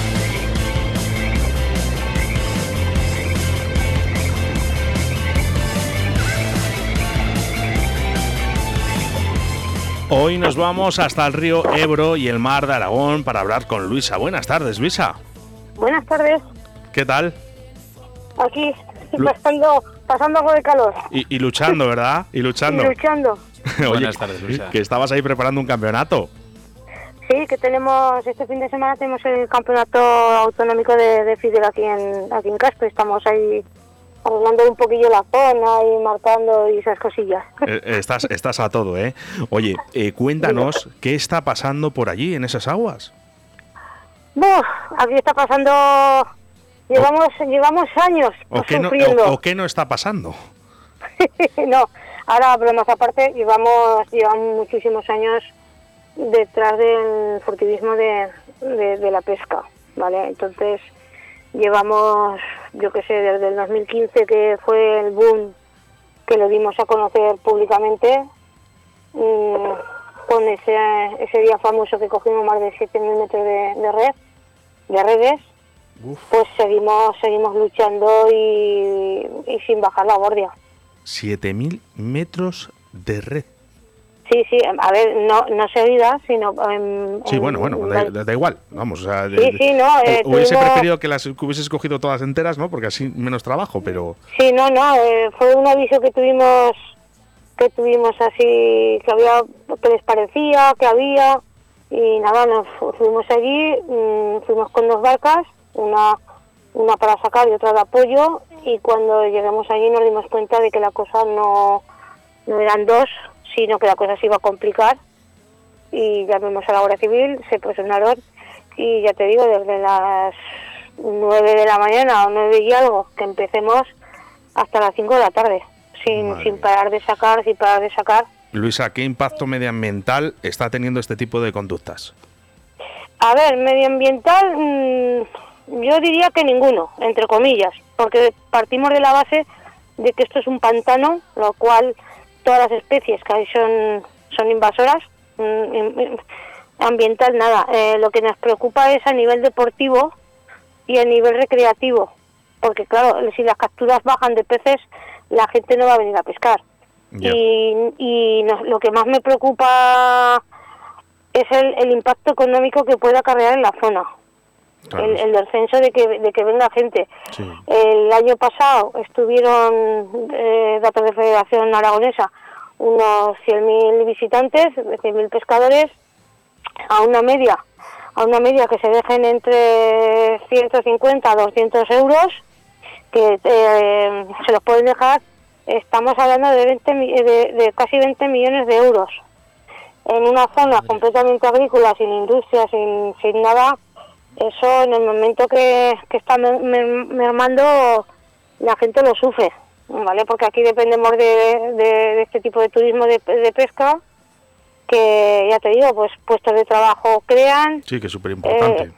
Hoy nos vamos hasta el río Ebro y el mar de Aragón para hablar con Luisa. Buenas tardes, Luisa. Buenas tardes. ¿Qué tal? Aquí, pasando pasando algo de calor. Y, luchando, ¿verdad? Y luchando. Y luchando. Buenas tardes, Luisa. Que estabas ahí preparando un campeonato. Sí, que tenemos, este fin de semana tenemos el campeonato autonómico de, de física aquí en, aquí en Caspe. Estamos ahí arreglando un poquillo la zona y marcando y esas cosillas. Eh, estás, estás a todo, ¿eh? Oye, eh, cuéntanos, ¿qué está pasando por allí, en esas aguas? Uf, aquí está pasando Llevamos, llevamos años ¿O qué, no, o, qué no está pasando? no, ahora más aparte, llevamos, llevamos muchísimos años detrás del furtivismo de, de, la pesca, ¿vale? Entonces, llevamos, yo qué sé, desde el 2015 que fue el boom que lo dimos a conocer públicamente, mm, con ese, ese día famoso que cogimos más de 7.000 metros de, de red, de redes, pues seguimos seguimos luchando y, sin bajar la guardia. 7.000 metros de red. Sí, sí, a ver, no, no seguidas, sino... sí, bueno, bueno, da, igual, vamos. O sea, sí, sí, no... Eh, hubiese preferido que las hubieses cogido todas enteras, ¿no? Porque así menos trabajo, pero... Sí, no, no, eh, fue un aviso que tuvimos, que tuvimos así, que había, que les parecía, que había, y nada, nos fuimos allí, mm, fuimos con dos barcas, una, una para sacar y otra de apoyo, y cuando lleguemos allí nos dimos cuenta de que la cosa no, no eran dos, sino que la cosa se iba a complicar y llamamos a la Guardia Civil, se personaron y ya te digo, desde las 9 de la mañana o 9 y algo que empecemos hasta las 5 de la tarde, sin, Madre sin parar de sacar, sin parar de sacar. Luisa, ¿qué impacto medioambiental está teniendo este tipo de conductas? A ver, medioambiental, mm, yo diría que ninguno, entre comillas, porque partimos de la base de que esto es un pantano, lo cual todas las especies que hay son, son invasoras. mm, im- im- ambiental, nada. Eh, lo que nos preocupa es a nivel deportivo y a nivel recreativo, porque claro, si las capturas bajan de peces, la gente no va a venir a pescar. Y, y nos- lo que más me preocupa es el, el impacto económico que puede acarrear en la zona. Claro, el, el descenso de que, de que venga gente. sí. El año pasado estuvieron, eh, datos de Federación Aragonesa, unos 100.000 visitantes, 100.000 pescadores, a una media, a una media que se dejen entre 150 a 200 euros, que eh, se los pueden dejar, estamos hablando de, 20, mi- de, de casi 20 millones de euros. En una zona completamente agrícola, sin industria, sin, sin nada, eso en el momento que, que está mer- mer- mermando, la gente lo sufre, ¿vale? Porque aquí dependemos de, de- de este tipo de turismo de, de pesca, que ya te digo, pues puestos de trabajo crean, Sí, que es súper importante.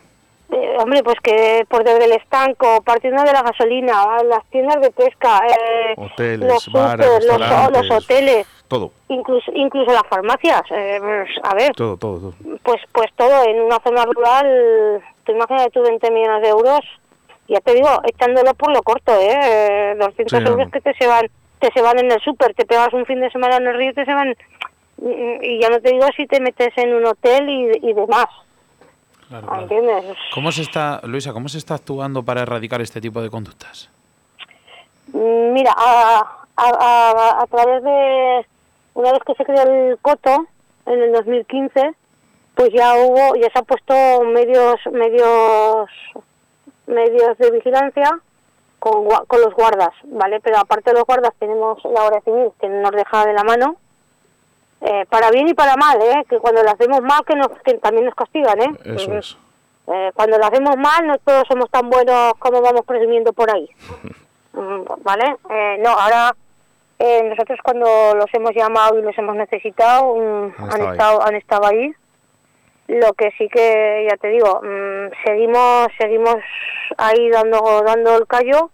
eh, hombre, pues que por desde el estanco, partiendo de la gasolina, las tiendas de pesca, eh, Hoteles, los bares, los, hoteles, todo, incluso incluso las farmacias. eh, a ver, todo, todo, todo. pues pues todo en una zona rural, tú imagínate tú 20 millones de euros, ya te digo, echándolo por lo corto, ¿eh? eh, 200 Sí, no. euros que te se van te se van en el súper, te pegas un fin de semana en el río y te se van, y ya no te digo si te metes en un hotel y, y demás, Claro, claro. ¿entiendes? ¿Cómo se está, Luisa, cómo se está actuando para erradicar este tipo de conductas? Mm, Mira, a, a, a- a través de una vez que se creó el coto en el 2015, pues ya hubo, ya se han puesto medios, medios, medios de vigilancia con, con los guardas, ¿vale? Pero aparte de los guardas tenemos la Guardia Civil que nos deja de la mano, eh, para bien y para mal, ¿eh? Que cuando lo hacemos mal que, nos, que también nos castigan, ¿eh? Eso es. Eh, cuando lo hacemos mal, no todos somos tan buenos como vamos presumiendo por ahí. Mm, ¿Vale? Eh, no, ahora eh, nosotros cuando los hemos llamado y los hemos necesitado, mm, Han estado, han estado ahí. Lo que sí que, ya te digo, mm, seguimos seguimos ahí dando, dando el callo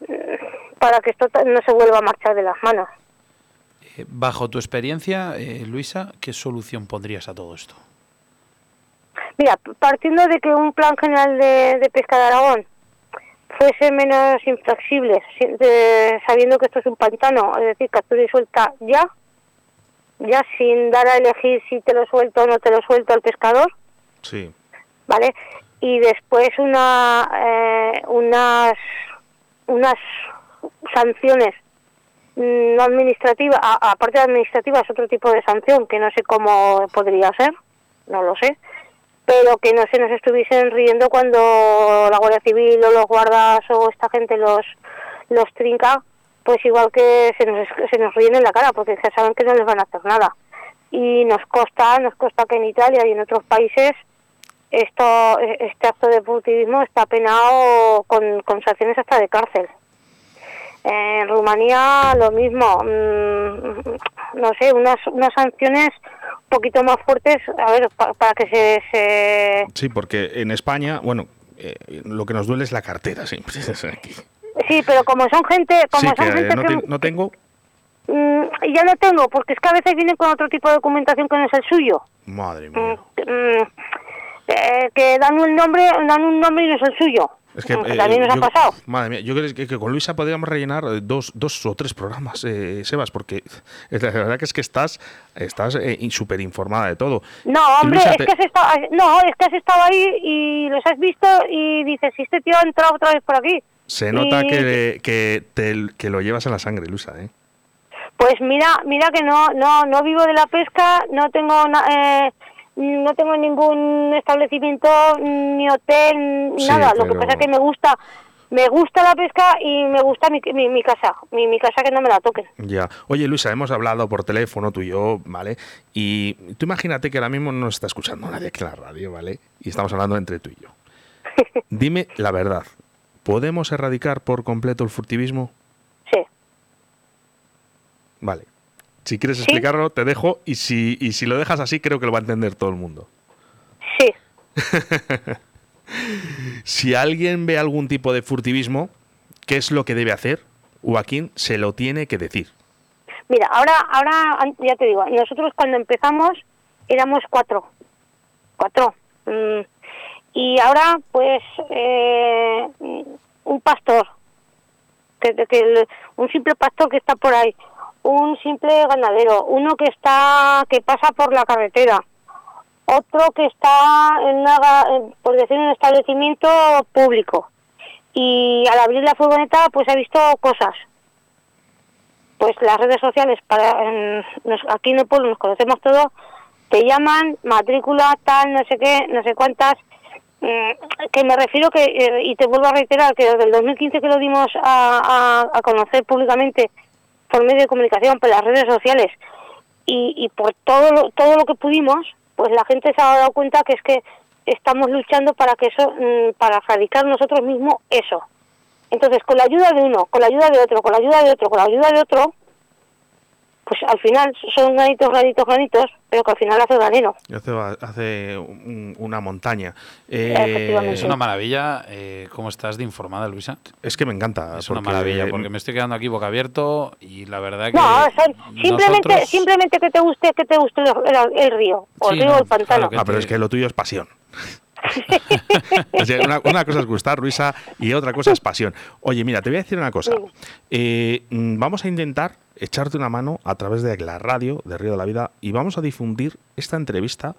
mm, para que esto no se vuelva a marchar de las manos. Eh, Bajo tu experiencia, eh, Luisa, ¿qué solución pondrías a todo esto? Mira, partiendo de que un plan general de, de pesca de Aragón fuese menos inflexible, sabiendo que esto es un pantano, es decir, captura y suelta ya, ya sin dar a elegir si te lo suelto o no te lo suelto al pescador, Sí. ¿vale? Y después una, eh, unas, unas sanciones mm, no administrativas, a- aparte de administrativas, otro tipo de sanción que no sé cómo podría ser, no lo sé, pero que no se nos estuviesen riendo cuando la Guardia Civil o los guardas o esta gente los los trinca, pues igual que se nos, se nos ríen en la cara, porque ya saben que no les van a hacer nada. Y nos consta, nos consta que en Italia y en otros países esto este acto de furtivismo está penado con, con sanciones hasta de cárcel. En Rumanía lo mismo, mm, no sé, unas, unas sanciones un poquito más fuertes, a ver, pa- para que se, se... Sí, porque en España, bueno, eh, lo que nos duele es la cartera siempre. Aquí. Sí, pero como son gente, como Sí, son que gente no, que... no tengo. mm, ya no tengo, porque es que a veces vienen con otro tipo de documentación que no es el suyo. Madre Mm, mía. mm, eh, que dan un nombre, dan un nombre y no es el suyo. Es que, eh, también nos yo- ha pasado. Madre mía, yo creo que, que con Luisa podríamos rellenar eh, dos, dos o tres programas, eh, Sebas, porque eh, la verdad que es que estás estás eh, súper informada de todo. No, hombre, Luisa, es te- que has estado, no, es que has estado ahí y los has visto y dices, si este tío ha entrado otra vez por aquí. Se nota Y- que, que, te- que lo llevas en la sangre, Luisa, ¿eh? Pues mira, mira que no, no, no vivo de la pesca, no tengo, na- eh, no tengo ningún establecimiento, ni hotel, Sí, nada. Lo que pasa es que me gusta, me gusta la pesca y me gusta mi, mi, mi casa, mi, mi casa que no me la toquen. Ya. Oye, Luisa, hemos hablado por teléfono tú y yo, ¿vale? Y tú imagínate que ahora mismo no está escuchando nadie aquí en la radio, ¿vale? Y estamos hablando entre tú y yo. Dime la verdad. ¿Podemos erradicar por completo el furtivismo? Sí. Vale. Si quieres ¿Sí? explicarlo, te dejo. Y si, y si lo dejas así, creo que lo va a entender todo el mundo. Sí. Si alguien ve algún tipo de furtivismo, ¿qué es lo que debe hacer? O a quién se lo tiene que decir. Mira, ahora, ahora ya te digo, nosotros cuando empezamos éramos cuatro, cuatro, Mm, y ahora pues eh, un pastor, que, que un simple pastor que está por ahí, un simple ganadero, uno que está que pasa por la carretera, otro que está en una, por decir un establecimiento público. Y al abrir la furgoneta pues ha visto cosas. Pues las redes sociales para en- nos- aquí en el pueblo nos conocemos todos te llaman matrícula tal no sé qué no sé cuántas que me refiero que eh, y te vuelvo a reiterar que desde el 2015 que lo dimos a, a- conocer públicamente por medio de comunicación por las redes sociales y, por todo lo, todo lo que pudimos pues la gente se ha dado cuenta que es que estamos luchando para que eso mm, para erradicar nosotros mismos eso. Entonces, con la ayuda de uno, con la ayuda de otro, con la ayuda de otro, con la ayuda de otro, pues al final son granitos, granitos, granitos, pero que al final hace granero. Hace, hace un- una montaña. Eh. Es una maravilla. eh, ¿Cómo estás de informada, Luisa? es que me encanta. Es una maravilla, porque me estoy quedando aquí boca abierto y la verdad que. No, son simplemente, nosotros- simplemente que te guste, que te guste el, río, o el Sí, río no, o el pantano. claro Ah, pero es que lo tuyo es pasión. Una, una cosa es gustar, Luisa, y otra cosa es pasión. Oye, mira, te voy a decir una cosa. Eh, mm, vamos a intentar echarte una mano a través de la radio de Río de la Vida y vamos a difundir esta entrevista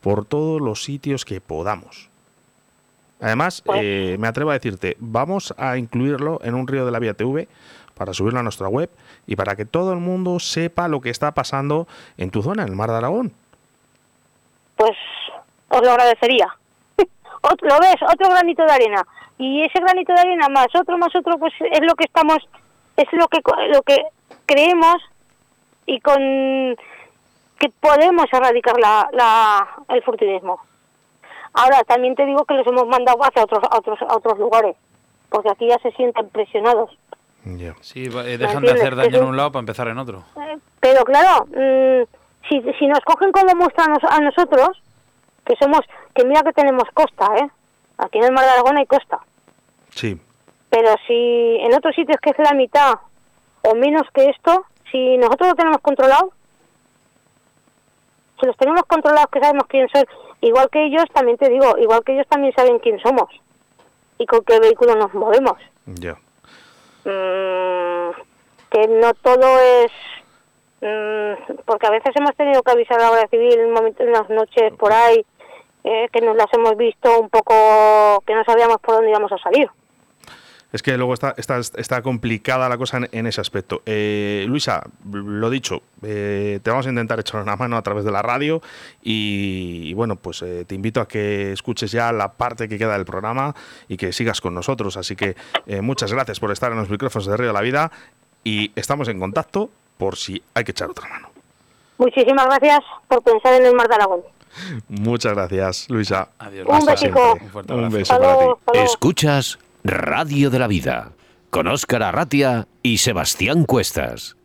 por todos los sitios que podamos. Además, Pues- eh, me atrevo a decirte, vamos a incluirlo en un Río de la Vida TV para subirlo a nuestra web y para que todo el mundo sepa lo que está pasando en tu zona, en el Mar de Aragón. Pues os lo agradecería. Ot- ¿Lo ves? Otro granito de arena. Y ese granito de arena más otro, más otro, pues es lo que estamos, es lo que, co- lo que creemos y con que podemos erradicar la, la, el furtivismo. Ahora, también te digo que los hemos mandado hacia otros, a otros, a otros lugares, porque aquí ya se sienten presionados. Sí, eh, dejan de hacer daño en un lado para empezar en otro. Eh, Pero claro, mm, si, si nos cogen como muestra a, nos- a nosotros, que somos, que mira que tenemos costa, ¿eh? Aquí en el Mar de Aragón hay costa. Sí, Pero si en otros sitios que es la mitad o menos que esto, si nosotros lo tenemos controlado, si los tenemos controlados que sabemos quién son, igual que ellos, también te digo, igual que ellos también saben quién somos y con qué vehículo nos movemos. ya. Mm, que no todo es mm, porque a veces hemos tenido que avisar a la Guardia Civil en momento- en unas noches por ahí eh, que nos las hemos visto un poco que no sabíamos por dónde íbamos a salir Es que luego está, está, está complicada la cosa en, en ese aspecto. Eh, Luisa, lo dicho, eh, te vamos a intentar echar una mano a través de la radio y, y bueno, pues eh, te invito a que escuches ya la parte que queda del programa y que sigas con nosotros. Así que muchas gracias por estar en los micrófonos de Río de la Vida y estamos en contacto por si hay que echar otra mano. muchísimas gracias por pensar en el Mar de Aragón Muchas gracias, Luisa. Adiós. Un besico. Un fuerte Un abrazo. beso para ti. Escuchas Radio de la Vida con Óscar Arratia y Sebastián Cuestas.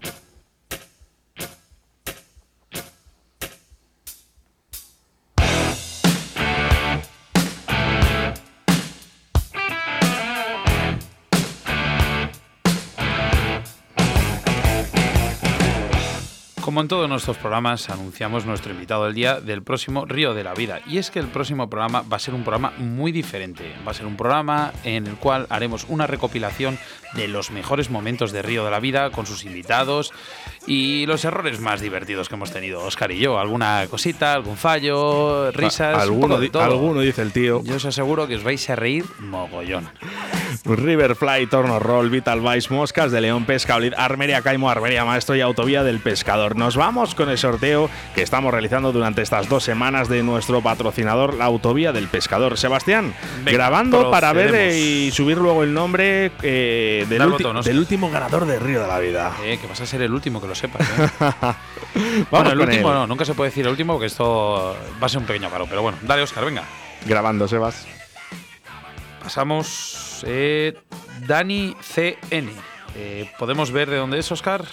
Como en todos nuestros programas, anunciamos nuestro invitado del día del próximo Río de la Vida. Y es que el próximo programa va a ser un programa muy diferente. Va a ser un programa en el cual haremos una recopilación de los mejores momentos de Río de la Vida con sus invitados y los errores más divertidos que hemos tenido, Oscar y yo. Alguna cosita, algún fallo, risas, un alguno, poco de todo. alguno dice el tío. Yo os aseguro que os vais a reír mogollón. Riverfly, Torno Roll, Vital Vice, Moscas de León, Pesca, Armería Caimo, Armería Maestro y Autovía del Pescador. Nos vamos con el sorteo que estamos realizando durante estas dos semanas de nuestro patrocinador, la Autovía del Pescador. Sebastián, grabando para ver eh, y subir luego el nombre eh, del, último ganador de Río de la Vida. Eh, que vas a ser el último, que lo sepas. bueno, el último no, nunca se puede decir el último porque esto va a ser un pequeño paro. Pero bueno, dale, Oscar, venga. Grabando, Sebas. Pasamos. Eh, Dani CN. Eh, ¿Podemos ver de dónde es, Oscar?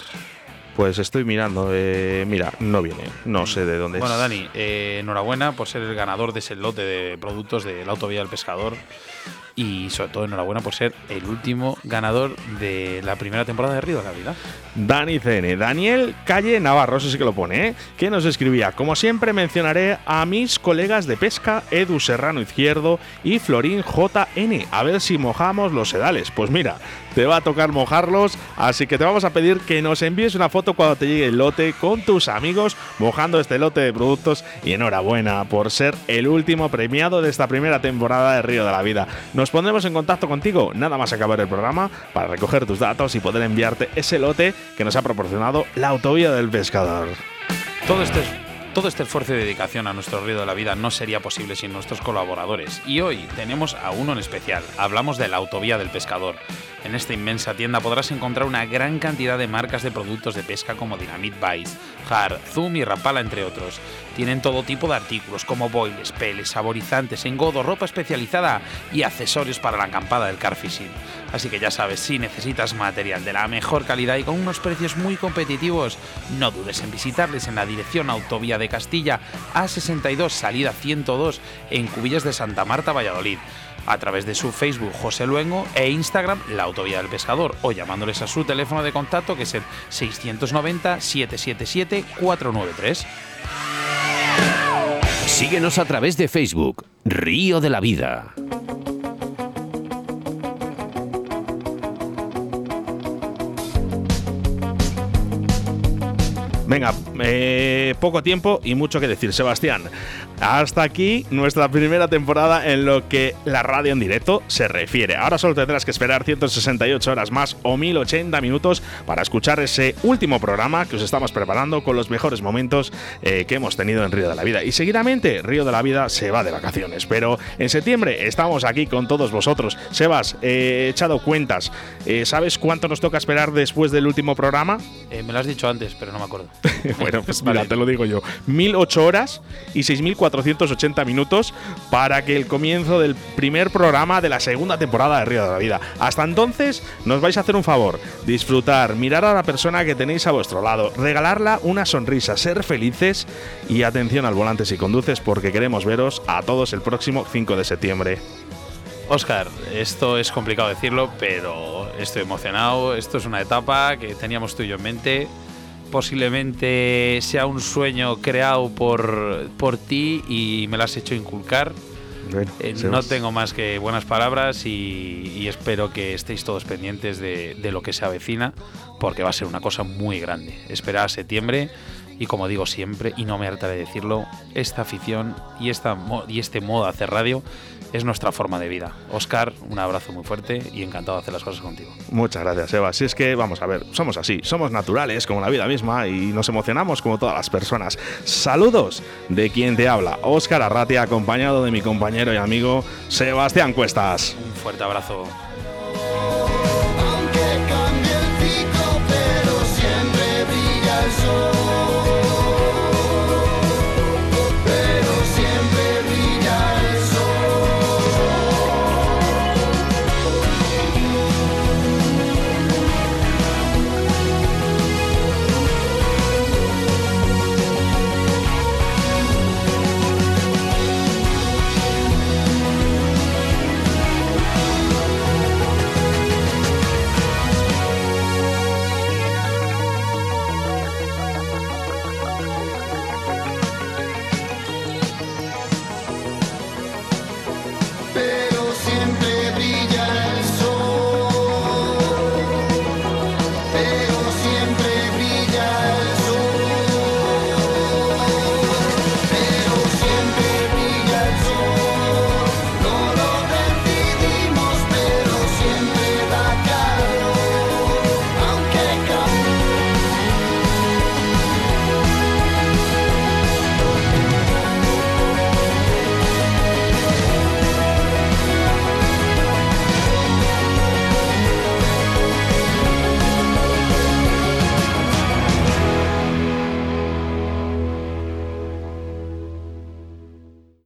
Pues estoy mirando. Eh, mira, no viene. No sé de dónde bueno, es. Bueno, Dani, eh, enhorabuena por ser el ganador de ese lote de productos de la Autovía del Pescador y sobre todo enhorabuena por ser el último ganador de la primera temporada de Río de la Vida. Dani CN, Daniel Calle Navarro, eso sí que lo pone, ¿eh? que nos escribía, como siempre mencionaré a mis colegas de pesca, Edu Serrano Izquierdo y Florín JN, a ver si mojamos los sedales. Pues mira, te va a tocar mojarlos, así que te vamos a pedir que nos envíes una foto cuando te llegue el lote con tus amigos mojando este lote de productos y enhorabuena por ser el último premiado de esta primera temporada de Río de la Vida. Nos pondremos en contacto contigo nada más acabar el programa para recoger tus datos y poder enviarte ese lote que nos ha proporcionado la autovía del pescador. Todo este todo este esfuerzo y dedicación a nuestro río de la vida no sería posible sin nuestros colaboradores. Y hoy tenemos a uno en especial. Hablamos de la Autovía del Pescador. En esta inmensa tienda podrás encontrar una gran cantidad de marcas de productos de pesca como Dynamite Vice, Har, Zoom y Rapala, entre otros. Tienen todo tipo de artículos como boiles, peles, saborizantes, engodo, ropa especializada y accesorios para la acampada del carfishing. Así que ya sabes, si necesitas material de la mejor calidad y con unos precios muy competitivos, no dudes en visitarles en la dirección Autovía de Castilla A62, salida 102, en Cubillas de Santa Marta, Valladolid a través de su Facebook José Luengo e Instagram La Autovía del Pescador o llamándoles a su teléfono de contacto que es el 690 777 493. Síguenos a través de Facebook Río de la Vida. Venga, eh, poco tiempo y mucho que decir, Sebastián. Hasta aquí nuestra primera temporada en lo que la radio en directo se refiere. Ahora solo tendrás que esperar 168 horas más o 1080 minutos para escuchar ese último programa que os estamos preparando con los mejores momentos eh, que hemos tenido en Río de la Vida. Y seguidamente Río de la Vida se va de vacaciones, pero en septiembre estamos aquí con todos vosotros. Sebas, he echado cuentas. Eh, ¿Sabes cuánto nos toca esperar después del último programa? me lo has dicho antes, pero no me acuerdo. bueno, pues mira, te lo digo yo. 1008 horas y 6400 480 minutos para que el comienzo del primer programa de la segunda temporada de Río de la Vida. Hasta entonces, nos vais a hacer un favor, disfrutar, mirar a la persona que tenéis a vuestro lado, regalarla una sonrisa, ser felices y atención al volante si conduces porque queremos veros a todos el próximo 5 de septiembre. Oscar, esto es complicado decirlo, pero estoy emocionado. Esto es una etapa que teníamos tú y yo en mente posiblemente sea un sueño creado por, por ti y me lo has hecho inculcar. Eh, no tengo más que buenas palabras y, espero que estéis todos pendientes de, de, lo que se avecina, porque va a ser una cosa muy grande. Esperar a septiembre y como digo siempre, y no me harta de decirlo, esta afición y, esta, y este modo de hacer radio es nuestra forma de vida. Oscar, un abrazo muy fuerte y encantado de hacer las cosas contigo. Muchas gracias, Eva. Si es que, vamos a ver, somos así, somos naturales como la vida misma y nos emocionamos como todas las personas. Saludos de quien te habla, Oscar Arratia, acompañado de mi compañero y amigo Sebastián Cuestas. Un fuerte abrazo.